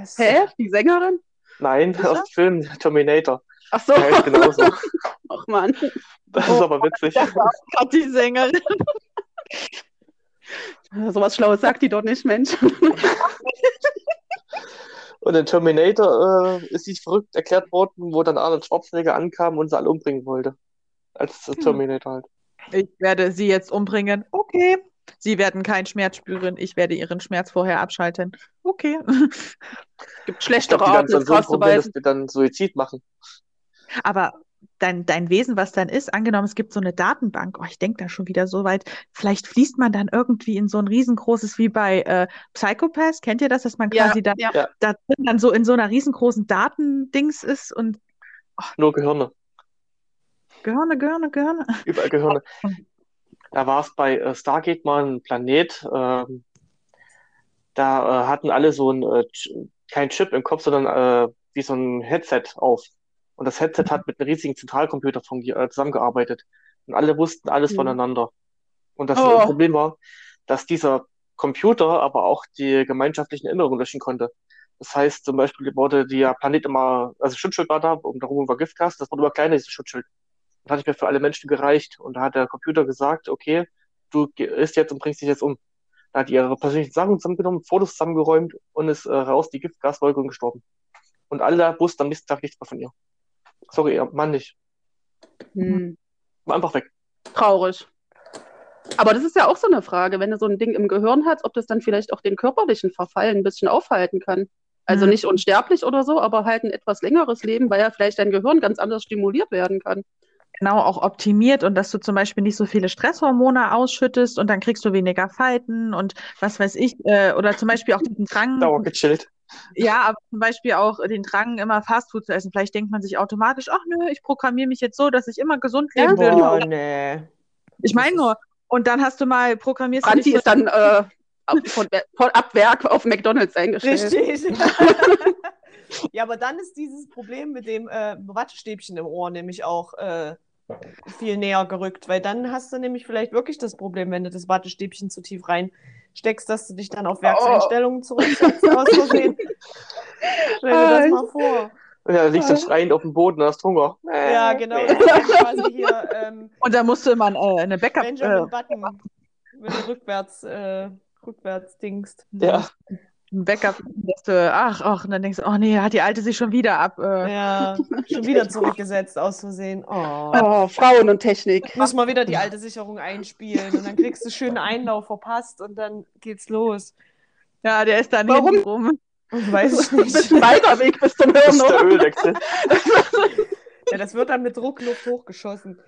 Was? Hä? Die Sängerin? Nein, Sicher? aus dem Film Terminator. Ach so. Der heißt genauso. Ach man. Das Oh. ist aber witzig. Gott, die Sängerin. Sowas Schlaues sagt die doch nicht, Mensch. Und in Terminator äh, ist sie verrückt erklärt worden, wo dann Arnold Schwarzenegger ankam und sie alle umbringen wollte. Als Hm. Terminator halt. Ich werde sie jetzt umbringen. Okay. Sie werden keinen Schmerz spüren. Ich werde ihren Schmerz vorher abschalten. Okay. Gibt schlechtere Gras zu Problem, dass die dann Suizid machen. Aber dein, dein Wesen, was dann ist, angenommen, es gibt so eine Datenbank, oh, ich denke da schon wieder so weit, vielleicht fließt man dann irgendwie in so ein riesengroßes, wie bei äh, Psychopaths, kennt ihr das, dass man Ja, quasi dann ja. Ja. da drin dann so in so einer riesengroßen Datendings ist und Nur Gehirne. Gehirne, Gehirne, Gehirne. Überall Gehirne. Da war es bei äh, Stargate mal ein Planet. ähm, da äh, hatten alle so ein, äh, kein Chip im Kopf, sondern äh, wie so ein Headset auf. Und das Headset hat mit einem riesigen Zentralcomputer äh, zusammengearbeitet. Und alle wussten alles Mhm. voneinander. Und das Oh. Problem war, dass dieser Computer aber auch die gemeinschaftlichen Erinnerungen löschen konnte. Das heißt, zum Beispiel wurde der Planet immer, also Schutzschild war da, um darum war Giftgas, das wurde immer kleiner, dieses Schutzschild. Das hat nicht mehr für alle Menschen gereicht. Und da hat der Computer gesagt, okay, du isst jetzt und bringst dich jetzt um. Da hat die ihre persönlichen Sachen zusammengenommen, Fotos zusammengeräumt und ist äh, raus die Giftgaswolke und gestorben. Und alle wussten am nächsten Tag nichts mehr von ihr. Sorry, ihr Mann nicht. Hm. War einfach weg. Traurig. Aber das ist ja auch so eine Frage, wenn du so ein Ding im Gehirn hast, ob das dann vielleicht auch den körperlichen Verfall ein bisschen aufhalten kann. Also Mhm. nicht unsterblich oder so, aber halt ein etwas längeres Leben, weil ja vielleicht dein Gehirn ganz anders stimuliert werden kann. Genau, auch optimiert und dass du zum Beispiel nicht so viele Stresshormone ausschüttest und dann kriegst du weniger Falten und was weiß ich, äh, oder zum Beispiel auch diesen Drang, Dauer gechillt. Ja, aber zum Beispiel auch den Drang, immer Fastfood zu essen. Vielleicht denkt man sich automatisch, ach nö, ich programmiere mich jetzt so, dass ich immer gesund leben will. Boah, nee. Ich meine nur, und dann hast du mal, programmierst du Franzi ist dann äh, ab- von, von ab Werk auf McDonalds eingestellt. Richtig. ja, aber dann ist dieses Problem mit dem äh, Wattestäbchen im Ohr nämlich auch äh, viel näher gerückt, weil dann hast du nämlich vielleicht wirklich das Problem, wenn du das Wattestäbchen zu tief reinsteckst, dass du dich dann auf Werkseinstellungen zurücksetzt aus Versehen. Stell dir das mal vor. Und ja, liegst dann schreiend auf dem Boden und hast Hunger. Ja, genau. Hier ähm, Und da musst du immer äh, eine Backup. Benjamin Äh, Button, wenn du rückwärts, äh, rückwärts dingst. Ja, ein Backup, dass du, ach, ach, und dann denkst du, oh nee, hat die Alte sich schon wieder ab. Äh, Ja, schon wieder zurückgesetzt aus Versehen. Oh. Oh, Frauen und Technik. Muss mal wieder die alte Sicherung einspielen und dann kriegst du schönen Einlauf verpasst und dann geht's los. Ja, der ist dann Warum? rum. Weiß ich Ein nicht. bisschen weiter Weg bis zum das Hirn, ist der? Ölwechsel. Ja, das wird dann mit Druckluft hochgeschossen.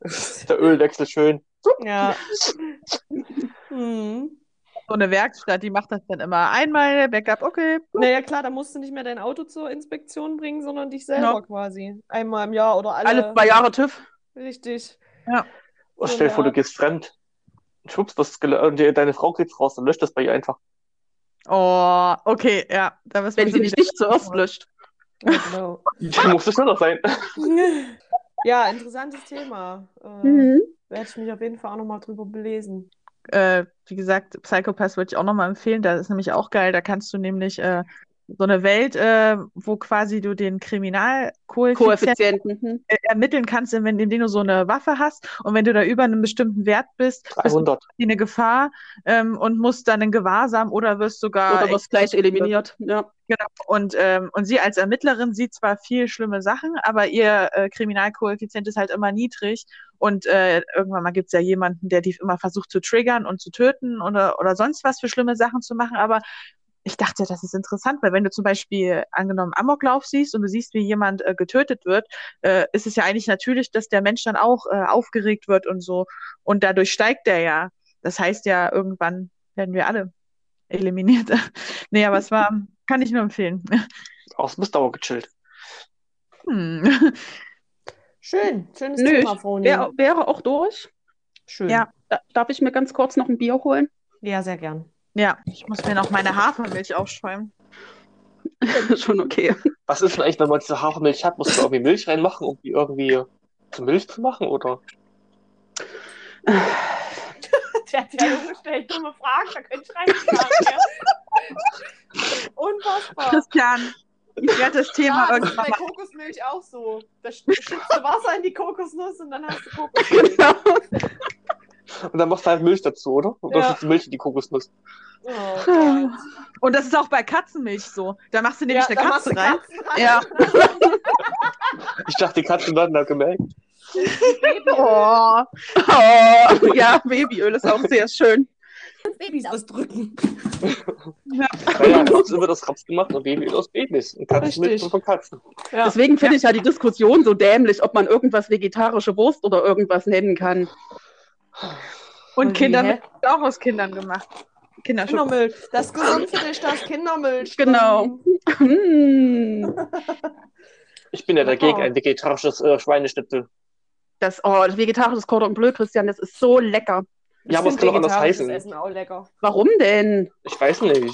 Das ist der Ölwechsel schön. Ja. Hm. So eine Werkstatt, die macht das dann immer einmal, Backup, okay. Naja, klar, da musst du nicht mehr dein Auto zur Inspektion bringen, sondern dich selber Ja. quasi. Einmal im Jahr oder alle. Alle zwei Jahre TÜV. Richtig. Und stell dir vor, du gehst fremd. Und schwupps, das deine Frau kriegt's raus und löscht das bei ihr einfach. Oh, okay, ja. Da müssen Wenn sie wieder- nicht zuerst löscht. Ja, genau. Dann muss es schneller sein. ja, interessantes Thema. Äh, Mhm. Werde ich mich auf jeden Fall auch nochmal drüber belesen. Äh, wie gesagt, Psychopath würde ich auch nochmal empfehlen. Da ist nämlich auch geil. Da kannst du nämlich, äh, so eine Welt, äh, wo quasi du den Kriminalkoeffizient Koeffizienten. hm. äh, ermitteln kannst, wenn, indem du so eine Waffe hast. Und wenn du da über einem bestimmten Wert bist, bist du 300. eine Gefahr ähm, und musst dann in Gewahrsam oder wirst sogar Oder wirst gleich eliminiert. Ja. Genau. Und, ähm, und sie als Ermittlerin sieht zwar viel schlimme Sachen, aber ihr äh, Kriminalkoeffizient ist halt immer niedrig. Und äh, irgendwann mal gibt es ja jemanden, der die immer versucht zu triggern und zu töten oder, oder sonst was für schlimme Sachen zu machen. Aber ich dachte, das ist interessant, weil wenn du zum Beispiel angenommen Amoklauf siehst und du siehst, wie jemand äh, getötet wird, äh, ist es ja eigentlich natürlich, dass der Mensch dann auch äh, aufgeregt wird und so. Und dadurch steigt der ja. Das heißt ja, irgendwann werden wir alle eliminiert. nee, aber es war, kann ich nur empfehlen. Aus Misdauer gechillt. Hm. Schön, schönes Nö, Thema, Froni. Wär, wäre auch durch. Schön. Ja. Da, darf ich mir ganz kurz noch ein Bier holen? ja, sehr gern. Ja, ich muss mir noch meine Hafermilch aufschäumen. Schon okay. Was ist denn eigentlich, wenn man diese Hafermilch hat? Muss man irgendwie Milch reinmachen, um die irgendwie zu Milch zu machen? Oder? Der hat ja Junge stellt dumme Fragen, da könnte ich reinschlagen. ja. Unfassbar. Christian, ich werde das Thema Ja, das ist irgendwann bei. Kokosmilch auch so. Da sch- schützt du Wasser in die Kokosnuss und dann hast du Kokosmilch. Genau. Und dann machst du halt Milch dazu, oder? Oder Ja. schützt du Milch in die Kokosnuss? Oh. Und das ist auch bei Katzenmilch so. Da machst du nämlich Ja, eine Katze rein. Rein. Ja. Ich dachte, die Katzen werden da gemerkt. Oh. Oh, ja, Babyöl ist auch sehr schön. Babys ausdrücken. Naja, es wird aus Raps gemacht und Babyöl aus Babys. Und Katzenmilch von Katzen. Ja. Deswegen finde ich ja die Diskussion so dämlich, ob man irgendwas vegetarische Wurst oder irgendwas nennen kann. Und Und ist auch aus Kindern gemacht. Kindermilch. Das ist gesund für dich, das Kindermilch. Genau. Ich bin ja dagegen, Oh. ein vegetarisches äh, Schweineschnitzel. Das, oh, das vegetarische Cordon Bleu, Christian, das ist so lecker. Ja, aber es kann auch anders heißen. Essen auch lecker. Warum denn? Ich weiß nicht.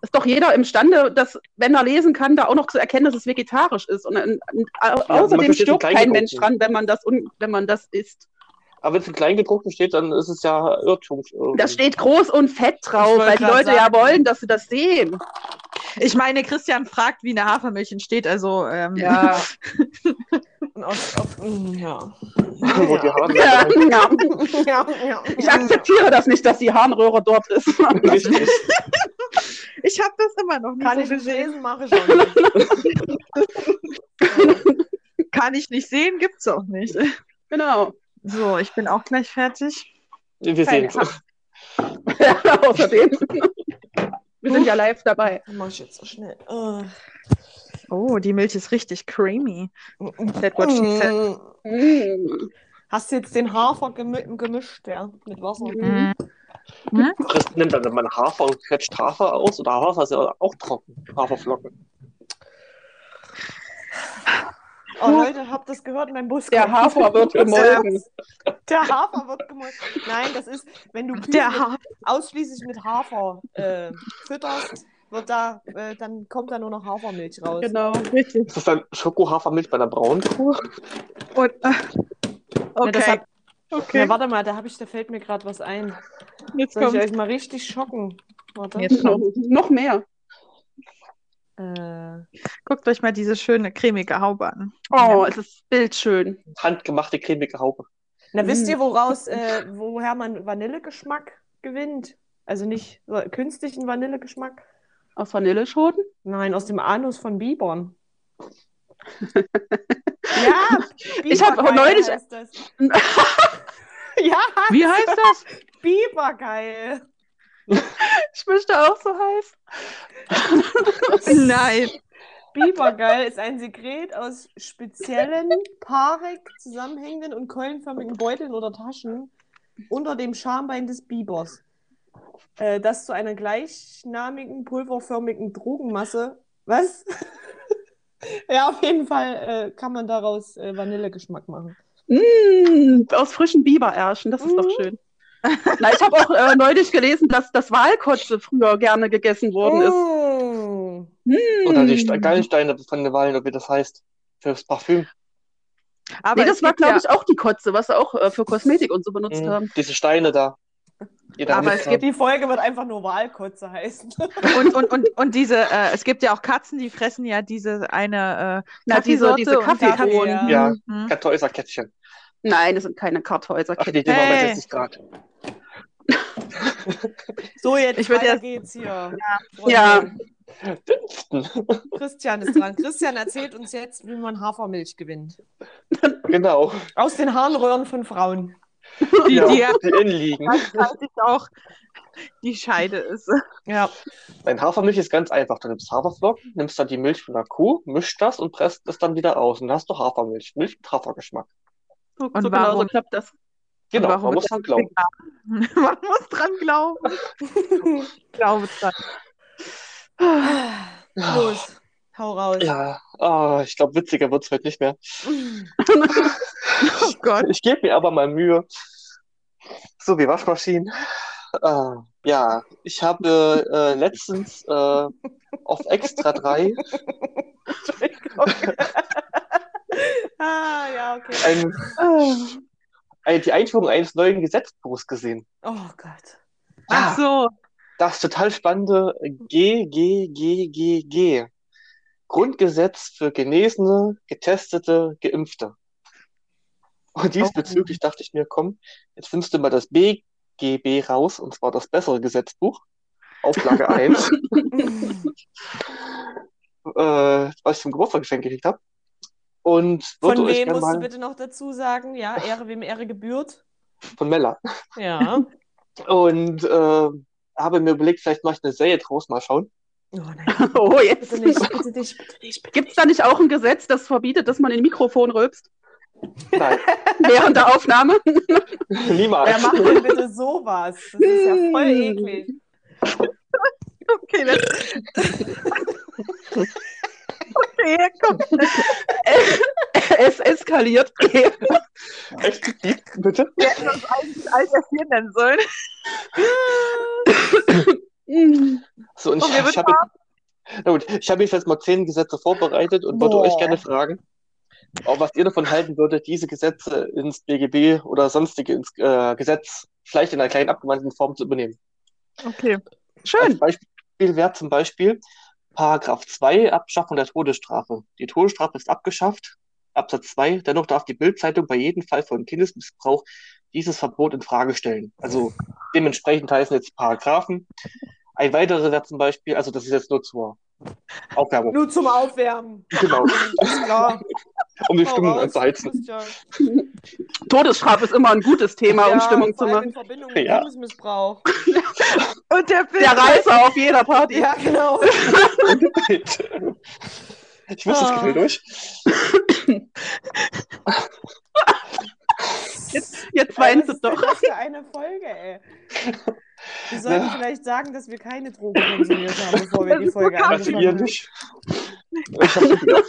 Ist doch jeder imstande, das, wenn er lesen kann, da auch noch zu erkennen, dass es vegetarisch ist. Und, und, und au- man außerdem stirbt kein Mensch dran, wenn man das, un, wenn man das isst. Aber wenn es im Kleingedruckten steht, dann ist es ja Irrtum. irgendwie. Da steht groß und fett drauf, weil die Leute ja sagen. wollen, dass sie das sehen. Ich meine, Christian fragt, wie eine Hafermilch entsteht. Also, ähm, Ja. Aus, auf, mm, ja. Wo die Haare ja, ja. ja, ja. Ich akzeptiere das nicht, dass die Harnröhre dort ist. Richtig. ich habe das immer noch nicht Kann so ich nicht gesehen. lesen, mache ich auch nicht. Kann ich nicht sehen, gibt's auch nicht. Genau. So, ich bin auch gleich fertig. Wir sehen Ja, außerdem. Wir sind ja live dabei. Mach ich jetzt so schnell. Uh. Oh, die Milch ist richtig creamy. That what she said. Mm. Hast du jetzt den Hafer gemi gemischt, ja, mit Wasser? Mhm. Chris nimmt dann mal Hafer und quetscht Hafer aus. Oder Hafer ist ja auch trocken. Haferflocken. Oh Leute, habt das gehört? Mein Bus Der kommt. Hafer wird gemolken. Der Hafer wird gemolken. Nein, das ist, wenn du Kühe Der mit- ausschließlich mit Hafer äh, fütterst, wird da, äh, dann kommt da nur noch Hafermilch raus. Genau. Richtig. Ist das dann Schokohafermilch bei einer braunen Kuh? Und, äh, okay. Ja, das hat, okay. ja, warte mal, da, ich, da fällt mir gerade was ein. Jetzt Soll ich kommt. euch mal richtig schocken? Warte. Jetzt Noch, noch mehr. Äh, Guckt euch mal diese schöne cremige Haube an. Oh, es ist bildschön. Handgemachte cremige Haube. na, wisst Mm. ihr, woraus, äh, woher man Vanillegeschmack gewinnt? Also nicht so künstlichen Vanillegeschmack? Aus Vanilleschoten? Nein, aus dem Anus von Bibern. ja, Ich hab Bibergeil neulich- heißt das. ja, Wie heißt das? Bibergeil. Ich möchte auch so heiß. Nein. Bibergeil ist ein Sekret aus speziellen, paarig zusammenhängenden und keulenförmigen Beuteln oder Taschen unter dem Schambein des Bibers, äh, das zu einer gleichnamigen, pulverförmigen Drogenmasse. Was? ja, auf jeden Fall äh, kann man daraus äh, Vanillegeschmack machen. Mm, aus frischen Biberärschen, das ist Mhm. doch schön. Na, ich habe auch äh, neulich gelesen, dass das Walkotze früher gerne gegessen worden ist. Mm. Mm. Oder die Ste- Gallensteine von den Wallen, oder wie das heißt. Fürs Parfüm. Aber Nee, das war, glaube ja, ich, auch die Kotze, was sie auch äh, für Kosmetik und so benutzt Mhm. haben. Diese Steine da. Aber es gibt- Die Folge wird einfach nur Wahlkotze heißen. Und, und, und, und diese, äh, es gibt ja auch Katzen, die fressen ja diese eine äh, Na, diese, diese Kaffeebohnen. Ja. Ja, Hm. Kartäuserkätzchen. Nein, das sind keine Karthäuser. Ach machen wir Hey. jetzt nicht gerade. So, jetzt Ich weiter erst- geht's hier. Ja. Christian ist dran. Christian erzählt uns jetzt, wie man Hafermilch gewinnt. Genau. Aus den Harnröhren von Frauen. Die, ja, die ja die innen liegen. auch die Scheide ist. Ja. Dein Hafermilch ist ganz einfach. Du nimmst Haferflocken, nimmst dann die Milch von der Kuh, mischst das und presst das dann wieder aus. Und dann hast du Hafermilch. Milch mit Hafergeschmack. So, Und so genau so klappt das. Genau, warum man muss dran glauben. Man muss dran glauben. Ich glaube dran. Los, hau raus. Ja, ah, ich glaube, witziger wird's heute nicht mehr. Oh Gott. Ich gebe mir aber mal Mühe. So wie Waschmaschinen. Äh, ja, ich habe äh, letztens äh, auf Extra 3 ah, ja, okay. ein, ein, die Einführung eines neuen Gesetzbuchs gesehen. Oh Gott. Ach so. Das total spannende G, G, G, G, G. Grundgesetz für Genesene, Getestete, Geimpfte. Und diesbezüglich dachte ich mir, komm, jetzt nimmst du mal das BGB raus, und zwar das bessere Gesetzbuch. Auflage 1, äh, was ich zum Geburtstag geschenkt gekriegt habe. Und Von euch wem musst du mal bitte noch dazu sagen? Ja, Ehre wem Ehre gebührt. von Mella. Ja. Und äh, habe mir überlegt, vielleicht mache ich eine Serie draus, mal schauen. Oh nein, Oh, jetzt. bitte nicht, bitte nicht, bitte nicht. Bitte. Gibt es da nicht auch ein Gesetz, das verbietet, dass man in Mikrofon rülpst? Nein, Während der Aufnahme? niemals. Wer macht denn bitte sowas? Das ist ja voll eklig. Okay, das... okay, komm. es eskaliert. Echt? Piep, bitte? Wir hätten uns eigentlich Alter 4 nennen sollen. So, und ich, Und wir ich habe na gut, ich habe jetzt mal zehn Gesetze vorbereitet und würde euch gerne fragen, auch was ihr davon halten würdet, diese Gesetze ins BGB oder sonstige ins äh, Gesetz vielleicht in einer kleinen abgewandten Form zu übernehmen. Okay. Als Schön. Beispiel wäre zum Beispiel Paragraph 2, Abschaffung der Todesstrafe. Die Todesstrafe ist abgeschafft. Absatz 2, dennoch darf die Bildzeitung bei jedem Fall von Kindesmissbrauch dieses Verbot in Frage stellen. Also dementsprechend heißen jetzt Paragraphen. Ein weiterer wäre zum Beispiel, also das ist jetzt nur zur Aufwärmung, Nur zum Aufwärmen. genau, um die Stimmung raus, anzuheizen. Christian. Todesstrafe ist immer ein gutes Thema, um Ja, Stimmung zu machen. in Verbindung mit Ja. Kindesmissbrauch. Und der Bild. Der Reißer auf jeder Party. Ja, genau. Ich muss das Ah. Grill durch. Jetzt Ey, weinst was du doch. das für eine Folge, ey? Wir sollten Ja. vielleicht sagen, dass wir keine Drogen konsumiert haben, bevor wir Das die Folge angefangen ihr haben. nicht. Ich hab's wieder.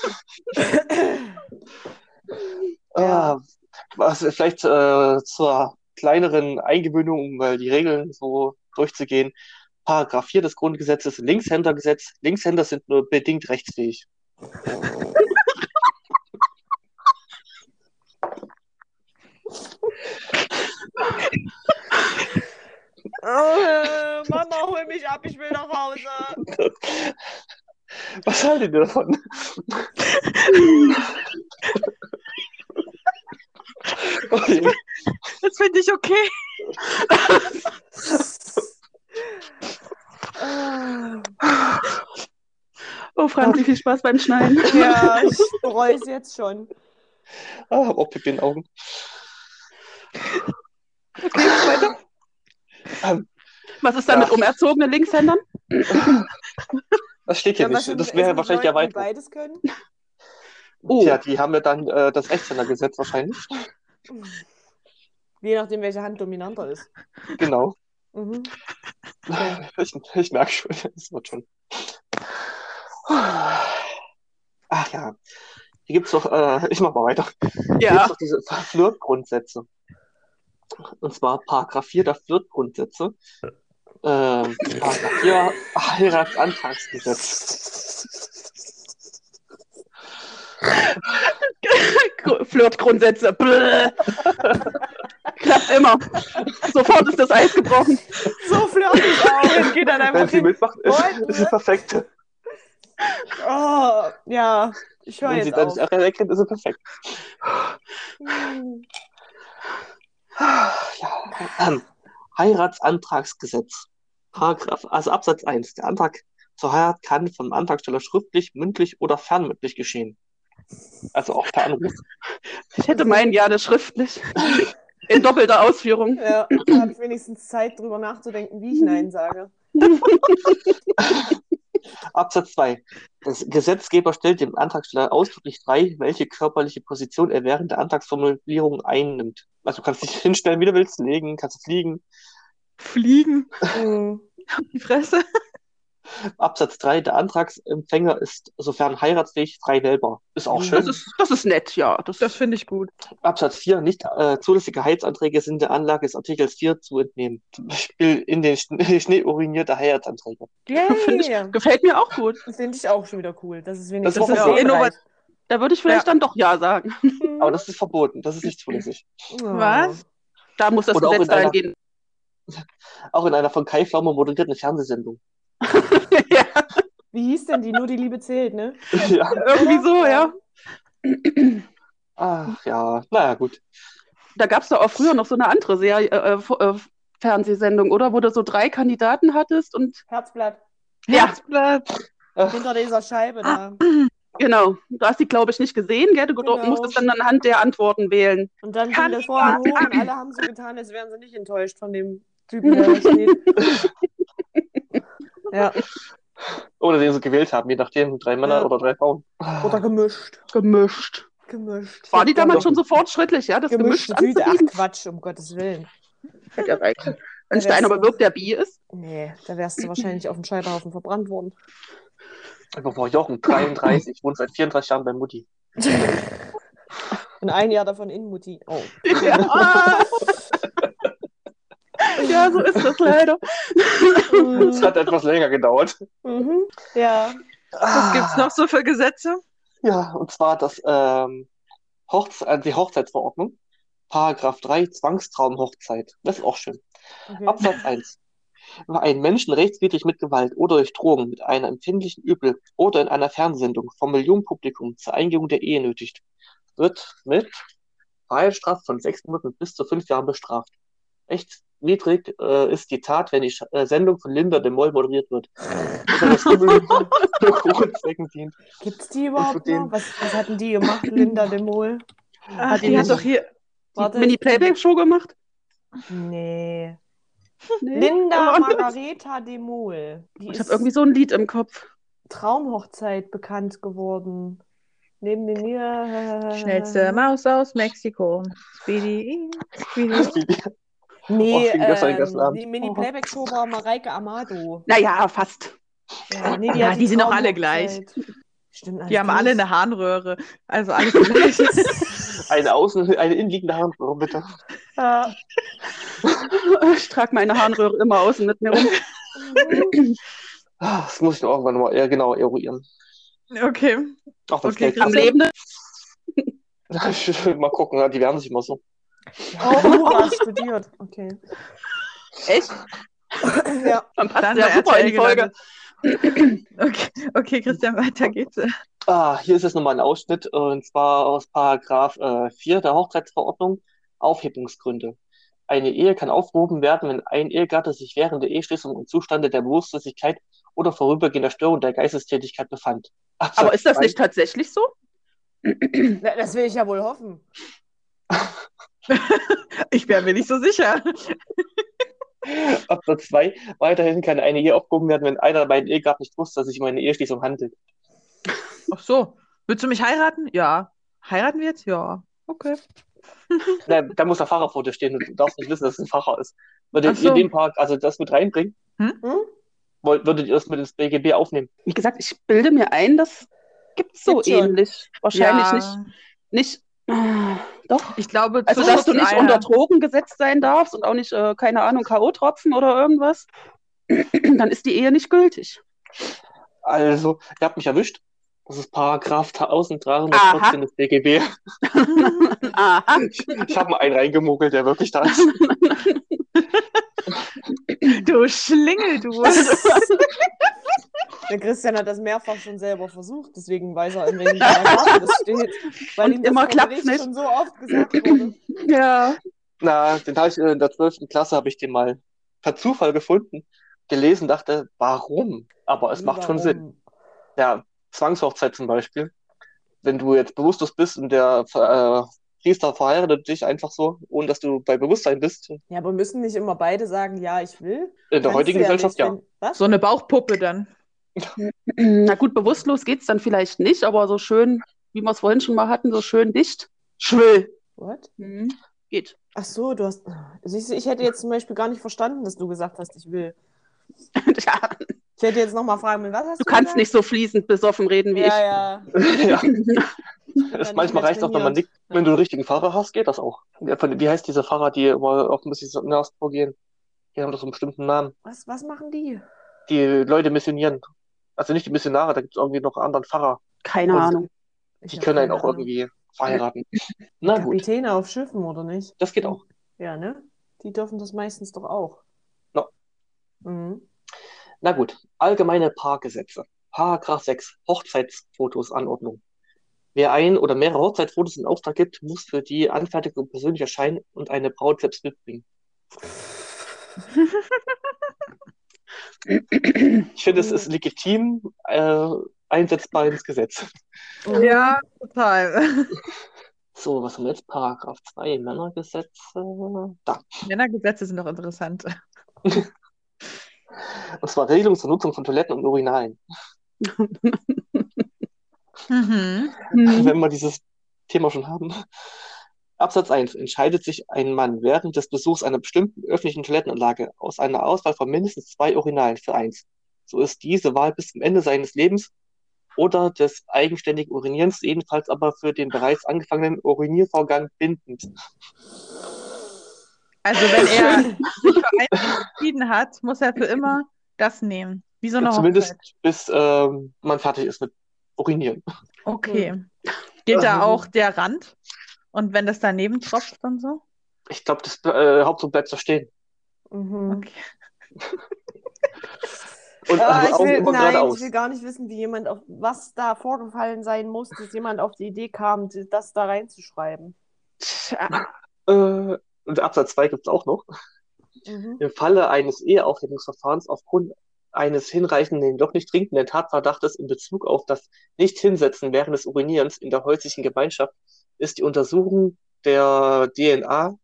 Ah, was vielleicht äh, zur kleineren Eingewöhnung, um mal die Regeln so durchzugehen. Paragraph 4 des Grundgesetzes, Linkshändergesetz. Linkshänder sind nur bedingt rechtsfähig. Äh, Mama, hol mich ab, ich will nach Hause. Was haltet ihr davon? Okay. Das finde ich okay. Oh, Franzi, viel Spaß beim Schneiden. Ja, ich bereue es jetzt schon. Ah, hab auch Pipi in den Augen. Okay, weiter. Ähm, Was ist da mit Ja. umerzogenen Linkshändern? das steht hier Ja, nicht. Das wäre mit wahrscheinlich die Erweiterung. beides können? Oh, Tja, die haben ja dann äh, das Rechtshändergesetz wahrscheinlich. Je nachdem, welche Hand dominanter ist. Genau. Mhm. Ich, ich merke schon, es wird schon. Ach ja. Hier gibt es doch, äh, ich mach mal weiter. Hier ja. gibt's doch diese Flirtgrundsätze. Und zwar Paragraph 4 der Flirtgrundsätze. Ähm, Paragraph 4 Heiratsantragsgesetz. Flirtgrundsätze. Klappt immer. Sofort ist das Eis gebrochen. So flirtig auch. Und geht dann Wenn einfach sie hin. mitmacht, ist, ist sie perfekt. Oh, ja. Ich höre Wenn sie jetzt dann auf. nicht erkennt, ist sie perfekt. Hm. Ja. Ähm, Heiratsantragsgesetz. Paragraph, also Absatz 1. Der Antrag zur Heirat kann vom Antragsteller schriftlich, mündlich oder fernmündlich geschehen. Also auch per Anruf. Ich hätte meinen gerne schriftlich. In doppelter Ausführung. Ja, da habe ich wenigstens Zeit, drüber nachzudenken, wie ich Nein sage. Absatz 2. Das Gesetzgeber stellt dem Antragsteller ausdrücklich frei, welche körperliche Position er während der Antragsformulierung einnimmt. Also du kannst dich hinstellen, wie du willst, legen, kannst fliegen. Fliegen. Hm. Die Fresse. Absatz 3. Der Antragsempfänger ist, sofern heiratsfähig, frei wählbar. Ist auch Mhm. schön. Das ist, das ist nett, ja. Das, Das finde ich gut. Absatz 4. Nicht äh, zulässige Heizanträge sind der Anlage des Artikels 4 zu entnehmen. Zum Beispiel in den Schnee, Schnee urinierte Heiratsanträge. Ich- gefällt mir auch gut. Finde ich auch schon wieder cool. Das ist Das wenigstens ist das auch innovat- Da würde ich vielleicht dann doch Ja sagen. Aber das ist verboten. Das ist nicht zulässig. Was? Da muss das Oder auch Gesetz in einer- eingehen. Auch in einer von Kai Pflaume moderierten Fernsehsendung. ja, Wie hieß denn die? Nur die Liebe zählt, ne? ja. irgendwie so, ja. Ach ja. Naja, gut. Da gab es doch auch früher noch so eine andere Serie, äh, äh, Fernsehsendung, oder? Wo du so drei Kandidaten hattest und Herzblatt. Ja. Herzblatt. Hinter dieser Scheibe da. genau, du hast die, glaube ich, nicht gesehen, gell? Du Genau. musstest dann anhand der Antworten wählen. Und dann Kann Vorhang mal- hoch und alle haben so getan, als wären sie nicht enttäuscht von dem Typen, der da steht. ja, Oder den sie gewählt haben, je nachdem, drei Männer Ja. oder drei Frauen. oder gemischt. Gemischt. Gemischt. War die damals schon so fortschrittlich, ja? Das gemischt gemischte Tüte? Ach anzubieten? Quatsch, um Gottes Willen. Hätte ja reichen. Wenn Steiner bewirkt, der Bi ist. Nee, da wärst du wahrscheinlich auf dem Scheiterhaufen verbrannt worden. Aber Frau Jochen, 33, wohnt seit 34 Jahren bei Mutti. Und ein Jahr davon in Mutti. Oh. Ja. ja, so ist das leider. Es hat etwas länger gedauert. Mhm. Ja. Was gibt's noch so für Gesetze? Ja, und zwar das ähm, Hochze äh, die Hochzeitsverordnung. Paragraph 3, Zwangstraumhochzeit. Das ist auch schön. Okay. Absatz 1. Wer einen Menschen rechtswidrig mit Gewalt oder durch Drohung mit einem empfindlichen Übel oder in einer Fernsehsendung vom Millionenpublikum zur Eingehung der Ehe nötigt, wird mit Freiheitsstrafe von sechs Monaten bis zu fünf Jahren bestraft. Rechtswidrig äh, ist die Tat, wenn die Sch- äh, Sendung von Linda de Mol moderiert wird. Dient. Gibt's die überhaupt noch? Was, was hatten die gemacht, Linda de Mol? Ach, die die hat doch hier. Die. Mini-Playback-Show gemacht? Nee. Nee. Linda Oh, Margareta de Mol. Die Ich habe irgendwie so ein Lied im Kopf. Traumhochzeit bekannt geworden. Neben dem mir. Schnellste Maus aus Mexiko. Speedy. Speedy. Nee, Oh, ich bin gestern den ganzen ähm, Abend. die Mini-Playback-Show war Mareike Amado. Naja, fast. Ja, nee, Ja, hat die sind doch alle Traumhochzeit. Stimmt, Die haben alle eine Harnröhre. Also alles gleich. Eine außen, eine innenliegende Harnröhre, bitte. Ja. Ich trage meine Harnröhre immer außen mit mir rum. Ah, Das muss ich noch irgendwann mal eher genau eruieren. Okay. Auch das Okay, Geld. Am Lebenden. mal gucken, ja, die werden sich immer so. Oh, Jura studiert. Okay. Echt? Ja. Dann passt Dann ja super in die Folge. Okay, okay, Christian, weiter geht's. Ah, hier ist jetzt nochmal ein Ausschnitt, und zwar aus Paragraph äh, 4 der Hochzeitsverordnung, Aufhebungsgründe. Eine Ehe kann aufgehoben werden, wenn ein Ehegatte sich während der Eheschließung im Zustande der Bewusstlosigkeit oder vorübergehender Störung der Geistestätigkeit befand. Absatz Aber ist das zwei- nicht tatsächlich so? Na, Das will ich ja wohl hoffen. Ich wäre mir nicht so sicher. Absatz 2. Weiterhin kann eine Ehe aufgehoben werden, wenn einer der beiden Ehegatten nicht wusste, dass es sich um eine Eheschließung handelt. Ach so. Willst du mich heiraten? Ja. Heiraten wir jetzt? Ja. Okay. Da, da muss der Pfarrer vor dir stehen und du darfst nicht wissen, dass es ein Pfarrer ist. Würdet Ach ihr so. den Park, also das mit reinbringen? Hm? Wollt, würdet ihr das mit ins BGB aufnehmen? Wie gesagt, ich bilde mir ein, das gibt so Gibt schon. ähnlich. Wahrscheinlich ja. nicht. nicht ah, doch. Ich glaube, Also, dass du nicht einer- unter Drogen gesetzt sein darfst und auch nicht, äh, keine Ahnung, K.O.-Tropfen oder irgendwas, dann ist die Ehe nicht gültig. Also, ihr habt mich erwischt. Das ist Paragraph 1314 des BGB. Aha. Ich, ich habe mal einen reingemogelt, der wirklich da ist. Du Schlingel, du. Der Christian hat das mehrfach schon selber versucht, deswegen weiß er, in welchem Paragraphen das steht. Weil Und ihm das immer Gericht nicht. schon so oft gesagt wurde. Ja. Na, den habe ich in der 12. Klasse, habe ich den mal per Zufall gefunden, gelesen, dachte, warum? Aber es macht schon Sinn. Warum? Ja, Zwangshochzeit zum Beispiel. Wenn du jetzt bewusstlos bist und der äh, Priester verheiratet dich einfach so, ohne dass du bei Bewusstsein bist. Ja, aber müssen nicht immer beide sagen, ja, ich will? In der Kannst heutigen ja Gesellschaft nicht, ja. wenn- Was? So eine Bauchpuppe dann. Na gut, bewusstlos geht's dann vielleicht nicht, aber so schön, wie wir es vorhin schon mal hatten, so schön dicht. Schwill. What? Mhm. Geht. Ach so, du hast. Siehst du, ich hätte jetzt zum Beispiel gar nicht verstanden, dass du gesagt hast, ich will. ja, Ich hätte jetzt nochmal fragen müssen, was hast du du kannst gesagt? nicht so fließend besoffen reden wie Ja, ja. ja. Ich bin Es, da manchmal reicht auch, wenn man nicht, wenn du einen richtigen Fahrer hast, geht das auch. Ja, Wie heißt diese Fahrer, die immer auf Missionars vorgehen? Die haben doch so einen bestimmten Namen. Was, was machen die? Die Leute missionieren. Also nicht die Missionare, da gibt es irgendwie noch einen anderen Pfarrer. Keine Und Ahnung. Ich Die können einen auch Ahnung. irgendwie verheiraten. Na gut, Kapitäne auf Schiffen, oder nicht? das geht auch. Ja, ne? Die dürfen das meistens doch auch. Ja. Mhm. Na gut, allgemeine Paargesetze. Paragraph 6, Hochzeitsfotos Anordnung. Wer ein oder mehrere Hochzeitsfotos in Auftrag gibt, muss für die Anfertigung persönlich erscheinen und eine Braut selbst mitbringen. Ich finde, es ist legitim äh, einsetzbar ins Gesetz. Ja, total. So, was haben wir jetzt? Paragraph 2, Männergesetze. Da. Männergesetze sind doch interessant. Und zwar Regelung zur Nutzung von Toiletten und Urinalen. Mhm. Mhm. wenn wir dieses Thema schon haben. Absatz 1. Entscheidet sich ein Mann während des Besuchs einer bestimmten öffentlichen Toilettenanlage aus einer Auswahl von mindestens zwei Urinalen für eins, so ist diese Wahl bis zum Ende seines Lebens oder des eigenständigen Urinierens, jedenfalls aber für den bereits angefangenen Uriniervorgang bindend. Also wenn er sich für eins entschieden hat, muss er für immer das nehmen. Wie so eine Zumindest Hochzeit. bis ähm, man fertig ist mit Urinieren. Okay. Geht da auch der Rand? Und wenn das daneben tropft und so? Ich glaube, das äh, Hauptsache bleibt da stehen. Mhm. Okay. Und Ah, ich will, nein, geradeaus. ich will gar nicht wissen, wie jemand auf was da vorgefallen sein muss, dass jemand auf die Idee kam, das da reinzuschreiben. Tja. Äh, und Absatz 2 gibt es auch noch. Mhm. Im Falle eines Eheaufhebungsverfahrens aufgrund eines hinreichenden, doch nicht trinkenden Tatverdachtes in Bezug auf das Nicht-Hinsetzen während des Urinierens in der häuslichen Gemeinschaft ist die Untersuchung der DNA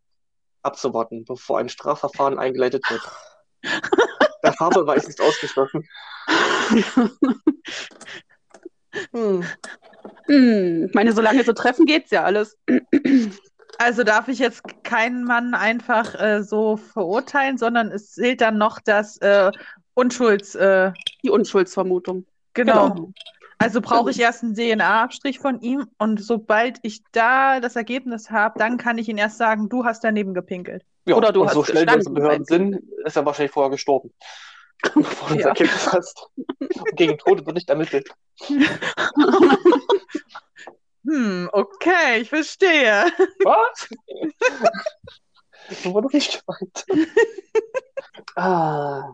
abzuwarten, bevor ein Strafverfahren eingeleitet wird. Der Fahrbeweis ist ausgeschlossen. Hm. Hm, ich meine, solange so treffen geht's ja alles. Also darf ich jetzt keinen Mann einfach äh, so verurteilen, sondern es zählt dann noch das äh, Unschulds, äh, Die Unschuldsvermutung. genau. Also brauche ich erst einen DNA-Abstrich von ihm und sobald ich da das Ergebnis habe, dann kann ich ihn erst sagen, du hast daneben gepinkelt. Ja, Oder du und so hast schnell, wie unsere Behörden sind, ist er wahrscheinlich vorher gestorben. Bevor du das Ja. Ergebnis hast. Und gegen Tote wird nicht ermittelt. Hm, okay, ich verstehe. Was? So war das nicht gemeint. Ah.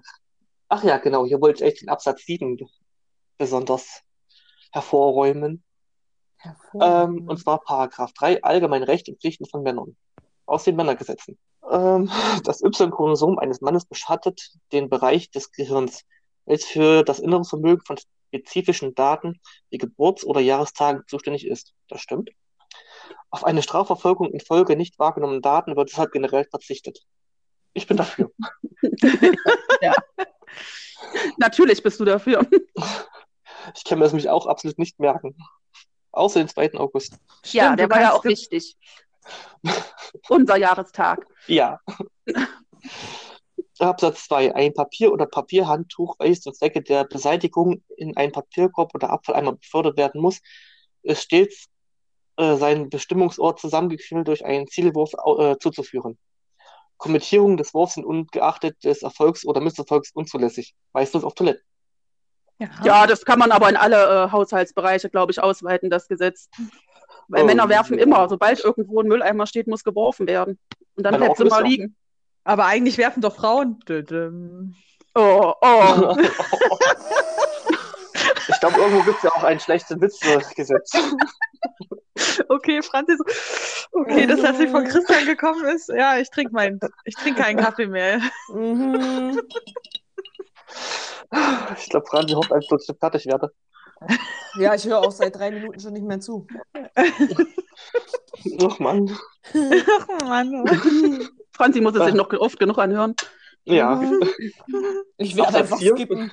Ach ja, genau, hier wollte ich echt den Absatz 7 besonders hervorräumen. Ähm, und zwar Paragraph 3, allgemeine Rechte und Pflichten von Männern. Aus den Männergesetzen. Ähm, das Y-Chromosom eines Mannes beschattet den Bereich des Gehirns, welches für das Erinnerungsvermögen von spezifischen Daten wie Geburts- oder Jahrestagen zuständig ist. Das stimmt. Auf eine Strafverfolgung infolge nicht wahrgenommener Daten wird deshalb generell verzichtet. Ich bin dafür. Natürlich bist du dafür. Ich kann mir das nämlich auch absolut nicht merken. Außer den 2. August. Ja, Stimmt, der du war ja kannst auch ge- wichtig. Unser Jahrestag. Ja. Absatz 2. Ein Papier- oder Papierhandtuch, welches zum Zwecke der Beseitigung in einen Papierkorb oder Abfalleimer befördert werden muss, ist stets äh, seinen Bestimmungsort zusammengequillt durch einen Zielwurf äh, zuzuführen. Kommentierungen des Wurfs sind ungeachtet des Erfolgs oder Misserfolgs unzulässig, meistens auf Toilette. Ja, das kann man aber in alle äh, Haushaltsbereiche, glaube ich, ausweiten, das Gesetz. Weil Oh, Männer werfen ja. immer, sobald irgendwo ein Mülleimer steht, muss geworfen werden. Und dann bleibt es immer liegen. Aber eigentlich werfen doch Frauen. Oh, oh. Ich glaube, irgendwo gibt es ja auch ein schlechtes Witzgesetz. Okay, Franzi, okay, dass das nicht von Christian gekommen ist. Ja, ich trinke meinen, ich trinke keinen Kaffee mehr. Mhm. Ich glaube, Franzi hofft einfach, dass ich fertig werde. Ja, ich höre auch seit drei Minuten schon nicht mehr zu. Ach Mann. Ach Mann. Franzi muss es sich noch oft genug anhören. Ja. Ich werde einfach vier? skippen.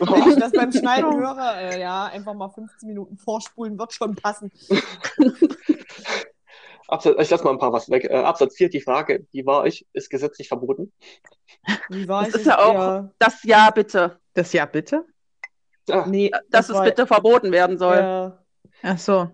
Wenn ich das beim Schneiden höre, äh, ja, einfach mal 15 Minuten vorspulen, wird schon passen. Absatz, ich lasse mal ein paar was weg. Äh, Absatz 4, die Frage, wie war ich, ist gesetzlich verboten. Wie war Das ich ist jetzt? ja auch- Das Ja, bitte. Das ja bitte? Ah, Nee, Dass es war- bitte verboten werden soll. Ja. Ach so.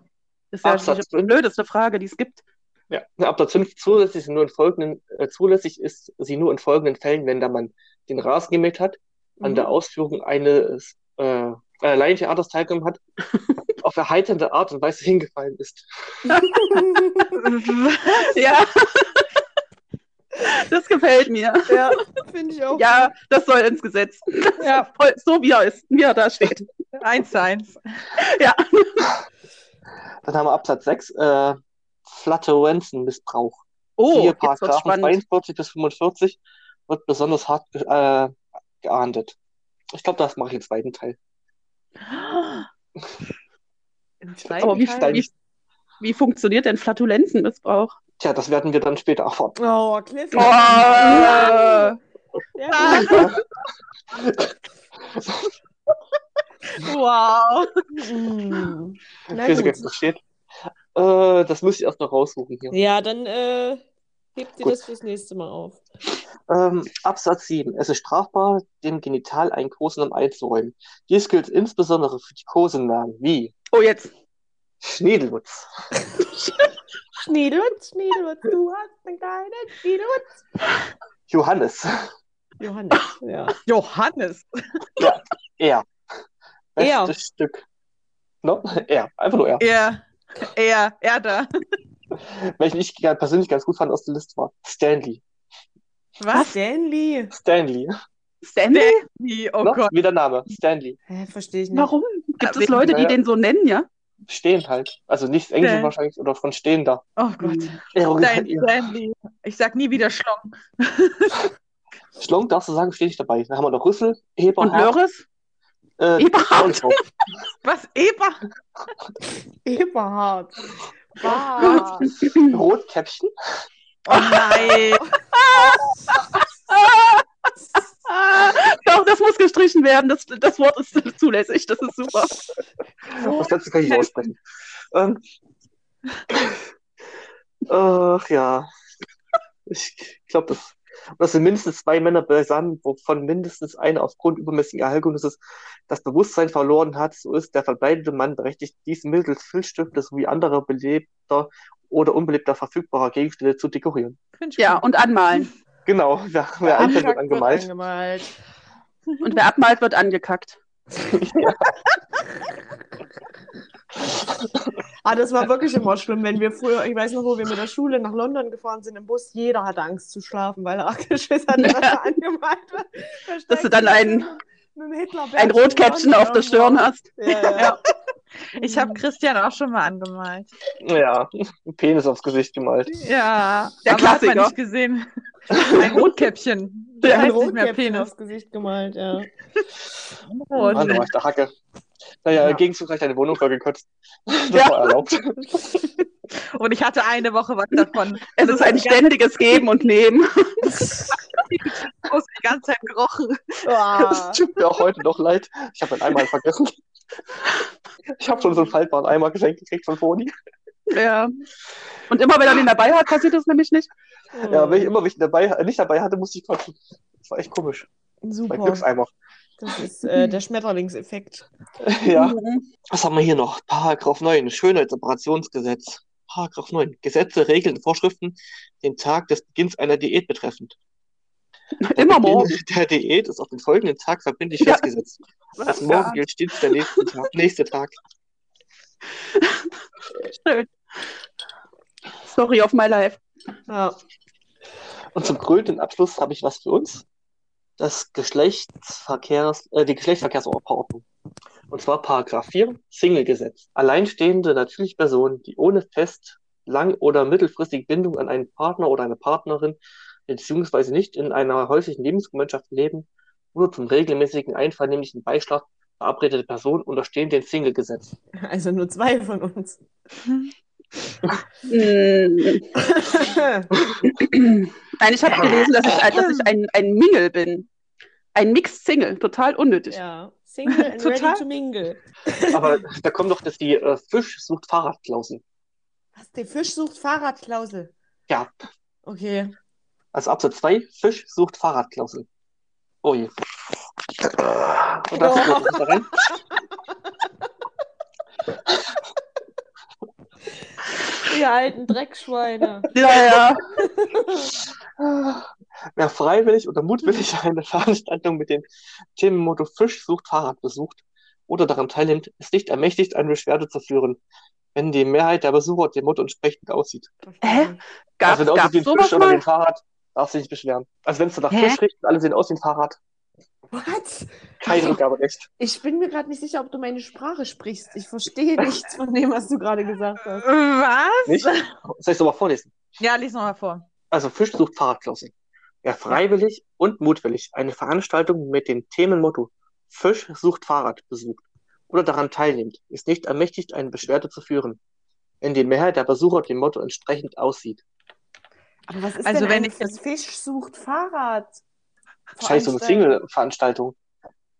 Das ist ja Absatz die fünf. blödeste Frage, die es gibt. ja. Absatz 5, zulässig, ist nur in folgenden, äh, zulässig ist sie nur in folgenden Fällen, wenn da man den Rasen gemäht hat, an Mhm. der Ausführung eines äh, äh, Laientheaters teilgenommen hat, auf erheiternde Art und Weise hingefallen ist. Ja. Das gefällt mir. ja, finde ich auch. Ja, das soll ins Gesetz. Ja, Voll, so wie er ist, wie er da steht. eins zu eins. Ja. Dann haben wir Absatz 6, äh, Flatulenzenmissbrauch. Oh, wird's Paragraphen spannend. 42 bis 45 wird besonders hart ge äh, geahndet. Ich glaube, das mache ich im zweiten Teil. Im Aber wie, zweiten Teil? wie, wie funktioniert denn Flatulenzenmissbrauch? Tja, das werden wir dann später erfahren. Oh, Cliff. Oh, Ja, Wow. So gut. jetzt das steht. Äh, das muss ich erst noch raussuchen hier. Ja, dann äh, hebt ihr Gut. das fürs nächste Mal auf. Ähm, Absatz 7. Es ist strafbar, dem Genital einen Kosenamen einzuräumen. Dies gilt insbesondere für die Kosenamen wie oh, jetzt. Schniedelwutz, Schniedelwitz, Schniedelwitz, du hast einen kleinen Schniedelwitz. Johannes, Johannes, ja. Johannes. er. Er. Bestes Stück. No? Er. Einfach nur er. Er, er, er da. Welchen ich persönlich ganz gut fand aus der Liste war Stanley. Was? Stanley. Stanley. Stanley? Wie? Oh no? Gott. Wie der Name. Stanley. Hä, verstehe ich nicht. Warum? Gibt Ja, es Leute, die naja. den so nennen, ja? Stehend halt. Also nicht Englisch Stan- wahrscheinlich oder von stehender. Oh Gott. Dein ja. Stanley. Ich sag nie wieder Schlong. Schlong darfst du sagen, stehe ich dabei. Dann haben wir noch Rüssel, Und Eberhard. Löris? Äh, Eberhard. und. Was? Eber? Eberhard. Was? Rotkäppchen. Oh nein. Ah, doch, das muss gestrichen werden. Das, das Wort ist zulässig. Das ist super. Das letzte kann ich nicht aussprechen. Ähm, ach ja. Ich glaube, das, das sind mindestens zwei Männer beisammen, wovon mindestens einer aufgrund übermäßigen Erhaltungsses das Bewusstsein verloren hat. So ist der verbleibende Mann berechtigt, dies mittels Filzstifte sowie anderer belebter oder unbelebter verfügbarer Gegenstände zu dekorieren. Ja, und anmalen. Genau, wer, wer einfällt, wird angemalt. angemalt. Und wer abmalt, wird angekackt. Ah, das war wirklich immer schlimm, wenn wir früher, ich weiß noch, wo wir mit der Schule nach London gefahren sind im Bus, jeder hatte Angst zu schlafen, weil er geschissen hatte, dass er angemalt wird. Da Dass du dann ein- mit dem Hitlerbärtchen Ein Rotkäppchen auf der Stirn hast. Ja, ja. Ja. Ich habe Christian auch schon mal angemalt. Ja, ein Penis aufs Gesicht gemalt. Ja, Der aber hat man Klassiker. nicht gesehen. Ein Rotkäppchen. Der ein heißt nicht mehr Penis. aufs Gesicht gemalt, ja. Rot. Mann, ich der Hacke. Naja, Ja. im Gegenzug habe ich deine Wohnung vollgekotzt. Das Ja. war erlaubt. Und ich hatte eine Woche was davon. Es ist ein ständiges Geben und Nehmen. Aus die ganze Zeit gerochen. Es tut mir auch heute noch leid. Ich habe einen Eimer vergessen. Ich habe schon so einen faltbaren Eimer geschenkt gekriegt von Toni. Ja. Und immer wenn er den dabei hat, passiert das nämlich nicht. Ja, wenn ich immer wenn ich ihn dabei, äh, nicht dabei hatte, musste ich kotzen. Das war echt komisch. Mein Super. Glückseimer. Das ist äh, der Schmetterlingseffekt. Ja. Mhm. Was haben wir hier noch? Paragraph 9, Schönheitsoperationsgesetz. Paragraph 9, Gesetze, Regeln Vorschriften den Tag des Beginns einer Diät betreffend. Immer Beginn morgen. Der Diät ist auf den folgenden Tag verbindlich Ja. festgesetzt. Als morgen gilt stets der nächste Tag. Nächste Tag. Schön. Story of my life. Ja. Und zum krönenden Abschluss habe ich was für uns. Das Geschlechtsverkehrs, äh, die Geschlechtsverkehrsordnung. Und zwar Paragraph 4, Single-Gesetz. Alleinstehende natürliche Personen, die ohne fest, lang- oder mittelfristige Bindung an einen Partner oder eine Partnerin, beziehungsweise nicht in einer häuslichen Lebensgemeinschaft leben oder zum regelmäßigen einvernehmlichen Beischlag verabredete Personen unterstehen dem Single-Gesetz. Also nur zwei von uns. Mm, Nein, ich habe gelesen, dass ich, dass ich ein, ein Mingle bin. Ein Mixed Single, total unnötig. ja. Single and Total. ready to mingle. Aber da kommt doch dass die äh, Fisch sucht Fahrradklausel. Was? Der Fisch sucht Fahrradklausel. Ja, Okay. also Absatz 2, Fisch sucht Fahrradklausel. Oh je. Und das Oh. gehört da rein. Ihr alten Dreckschweine. Ja, ja. Wer freiwillig oder mutwillig eine Veranstaltung mit dem Themenmotto Fisch sucht Fahrrad besucht oder daran teilnimmt, ist nicht ermächtigt, eine Beschwerde zu führen, wenn die Mehrheit der Besucher dem Motto entsprechend aussieht. Hä? Gab also wenn gab's wie ein Fisch oder wie ein Fahrrad, darfst du dich nicht beschweren. Also wenn es nach Hä? Fisch riecht und alle sehen aus wie ein Fahrrad, Was? kein Rückgaberecht. Ich bin mir gerade nicht sicher, ob du meine Sprache sprichst. Ich verstehe nichts von dem, was du gerade gesagt hast. Was? Nicht? Soll ich es nochmal vorlesen? Ja, lies nochmal vor. Also Fisch sucht Fahrradklausel. Wer freiwillig und mutwillig eine Veranstaltung mit dem Themenmotto Fisch sucht Fahrrad besucht oder daran teilnimmt, ist nicht ermächtigt, eine Beschwerde zu führen, wenn die Mehrheit der Besucher dem Motto entsprechend aussieht. Aber was ist Also denn wenn ich jetzt- Fisch sucht Fahrrad? Wahrscheinlich so eine Veranstaltung. Single-Veranstaltung.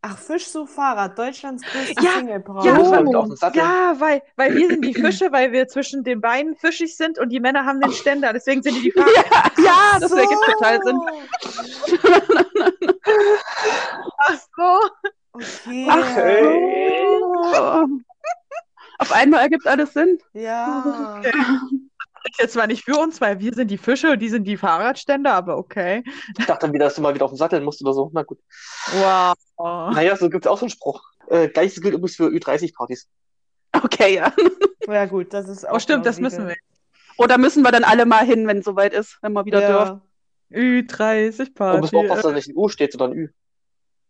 Ach, Fisch sucht Fahrrad, Deutschlands größte Ja, Single-Braut. Ja, Sattel. Ja, weil, weil wir sind die Fische, weil wir zwischen den Beinen fischig sind und die Männer haben den Ständer, deswegen sind die die Fahrer. Ja, das ergibt total Sinn. Ach so. Okay. Ach, Hey. Oh. Auf einmal ergibt alles Sinn. Ja. Ist jetzt zwar nicht für uns, weil wir sind die Fische und die sind die Fahrradständer, aber okay. Ich dachte dann wieder, dass du mal wieder auf den Sattel musst oder so. Na gut. Wow. Naja, so gibt es auch so einen Spruch. Äh, Gleiches gilt übrigens für Ü30-Partys. Okay, ja. Ja, gut, das ist auch. Oh, stimmt, das plausibel. müssen wir. Oder müssen wir dann alle mal hin, wenn es soweit ist, wenn wir wieder dürfen? Ja. Ü30 Und Party. müssen wir aufpassen, dass nicht ein U steht, sondern Ü.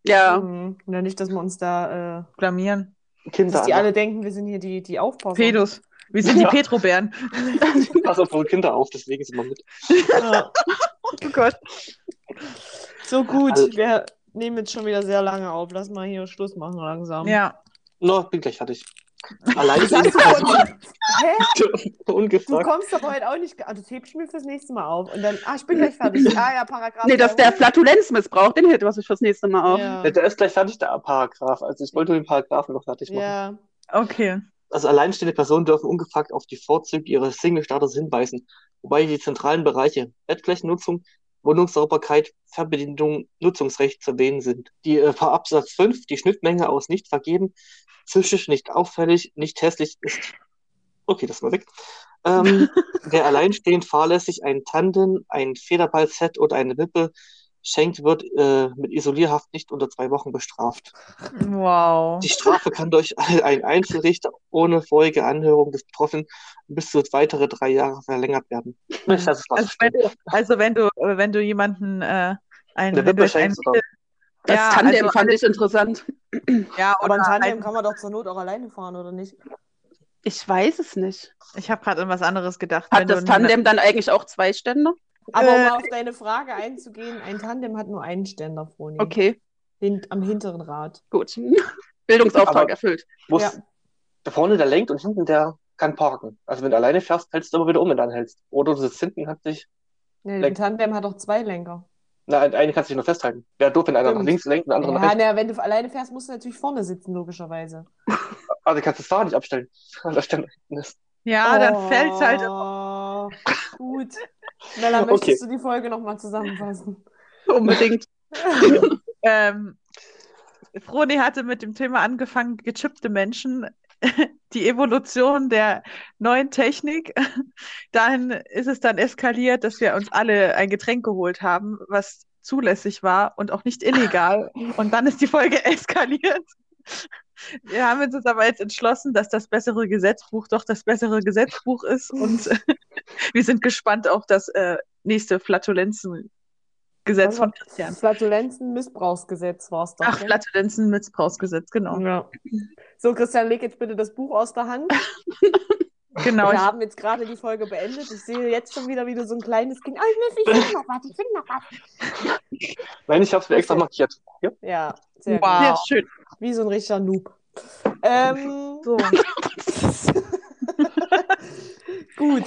Ja. Mhm. Ja, nicht, dass wir uns da, äh, blamieren. Kinder. dass die alle denken, wir sind hier die, die Aufpasser. Pedus. Wir sind Ja. die Petrobären. Pass auf eure Kinder auf, deswegen sind wir mit. Ja. Oh Gott. So gut, Also- wir nehmen jetzt schon wieder sehr lange auf. Lass mal hier Schluss machen langsam. Ja. No, bin gleich fertig. Allein Das hast du uns- Hä? Du ungefragt. kommst aber heute auch nicht. Ah, das hebst du mir fürs nächste Mal auf. Und dann, ah, ich bin gleich fertig. Ah ja, Paragraph. Nee, das ist der 300. Flatulenzmissbrauch, den hätte was ich fürs nächste Mal auf. Ja. Ja, der ist gleich fertig, der Paragraph. Also ich wollte nur den Paragraphen noch fertig machen. ja. Okay. Also alleinstehende Personen dürfen ungefragt auf die Vorzüge ihres Single-Status hinweisen, wobei die zentralen Bereiche Bettflächennutzung, Wohnungssauberkeit, Verbindung, Nutzungsrecht zu erwähnen sind. Die äh, per Absatz 5, die Schnittmenge aus nicht vergeben, psychisch nicht auffällig, nicht hässlich ist. Okay, das mal weg. Ähm, wer alleinstehend fahrlässig ein Tandem, ein Federballset oder eine Wippe schenkt, wird äh, mit Isolierhaft nicht unter zwei Wochen bestraft. Wow. Die Strafe kann durch einen Einzelrichter ohne vorige Anhörung des Betroffenen bis zu weitere drei Jahre verlängert werden. Also wenn du, also wenn du, wenn du jemanden äh, ein, Eine wenn du Wippe jetzt ein, schenkst oder Das Ja, Tandem also fand ich interessant. ja, Aber ein Tandem ein, kann man doch zur Not auch alleine fahren, oder nicht? Ich weiß es nicht. ich habe gerade an was anderes gedacht. Hat das einen- Tandem dann eigentlich auch zwei Ständer? Aber Äh. um auf deine Frage einzugehen, ein Tandem hat nur einen Ständer, Froni. Okay, Den, am hinteren Rad. gut. Bildungsauftrag Aber- erfüllt. muss Ja. da vorne der lenkt und hinten der kann parken. Also wenn du alleine fährst, hältst du aber wieder um, wenn du anhältst. Oder du sitzt hinten, hat dich, Nee, ein Tandem hat doch zwei Lenker. na, eine kannst du dich nur festhalten. Wäre doof, wenn einer nach links lenkt und der andere nach Ja, rechts. na, wenn du alleine fährst, musst du natürlich vorne sitzen, logischerweise. Also kannst du das Fahrrad nicht abstellen. weil der Ständer hinten ist. Ja, dann fällt's halt. Oh, Gut. Mella, Okay. möchtest du die Folge nochmal zusammenfassen? Unbedingt. Ähm, Froni hatte mit dem Thema angefangen, gechippte Menschen, die Evolution der neuen Technik. Dahin ist es dann eskaliert, dass wir uns alle ein Getränk geholt haben, was zulässig war und auch nicht illegal. Und dann ist die Folge eskaliert. Wir haben uns aber jetzt entschlossen, dass das bessere Gesetzbuch doch das bessere Gesetzbuch ist. Und wir sind gespannt auf das äh, nächste Flatulenzengesetz Also, von Christian. Flatulenzen-Missbrauchsgesetz war es doch. Ach, gell? Flatulenzen-Missbrauchsgesetz, genau. Ja. So, Christian, leg jetzt bitte das Buch aus der Hand. Genau, Wir haben jetzt gerade die Folge beendet. Ich sehe jetzt schon wieder, wie du so ein kleines Kind. Ah, ich will- ich finde noch was, ich finde noch was. Nein, ich habe es mir extra markiert. Ja? Ja, sehr Wow. Sehr schön. Wie so ein richtiger Noob. Ähm, so. gut.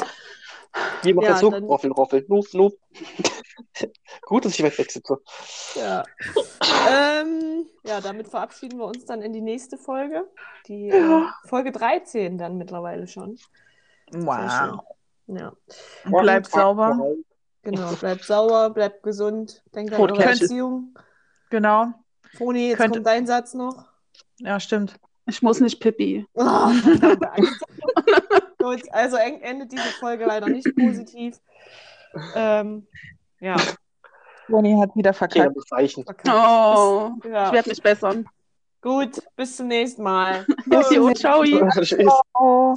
Hier macht Ja, ja, so dann- Roffel, Roffel, Noob, Noob. Gut, dass ich weit weg sitze. Ja. ähm, ja, damit verabschieden wir uns dann in die nächste Folge. Die äh, Folge 13 dann mittlerweile schon. Wow. Ja, Bleibt sauber. genau. Bleibt sauer, bleibt gesund. Denkt an Rot eure Cash. Erziehung. Genau. Foni, jetzt Könnte- kommt dein Satz noch. Ja, stimmt. Ich muss nicht pipi. Oh. Gut, also en- endet diese Folge leider nicht positiv. Ähm, ja, Toni hat wieder Okay, verkackt. verkackt. Oh, Ja. ich werde mich bessern. Gut, bis zum nächsten Mal. Ciao. Oh.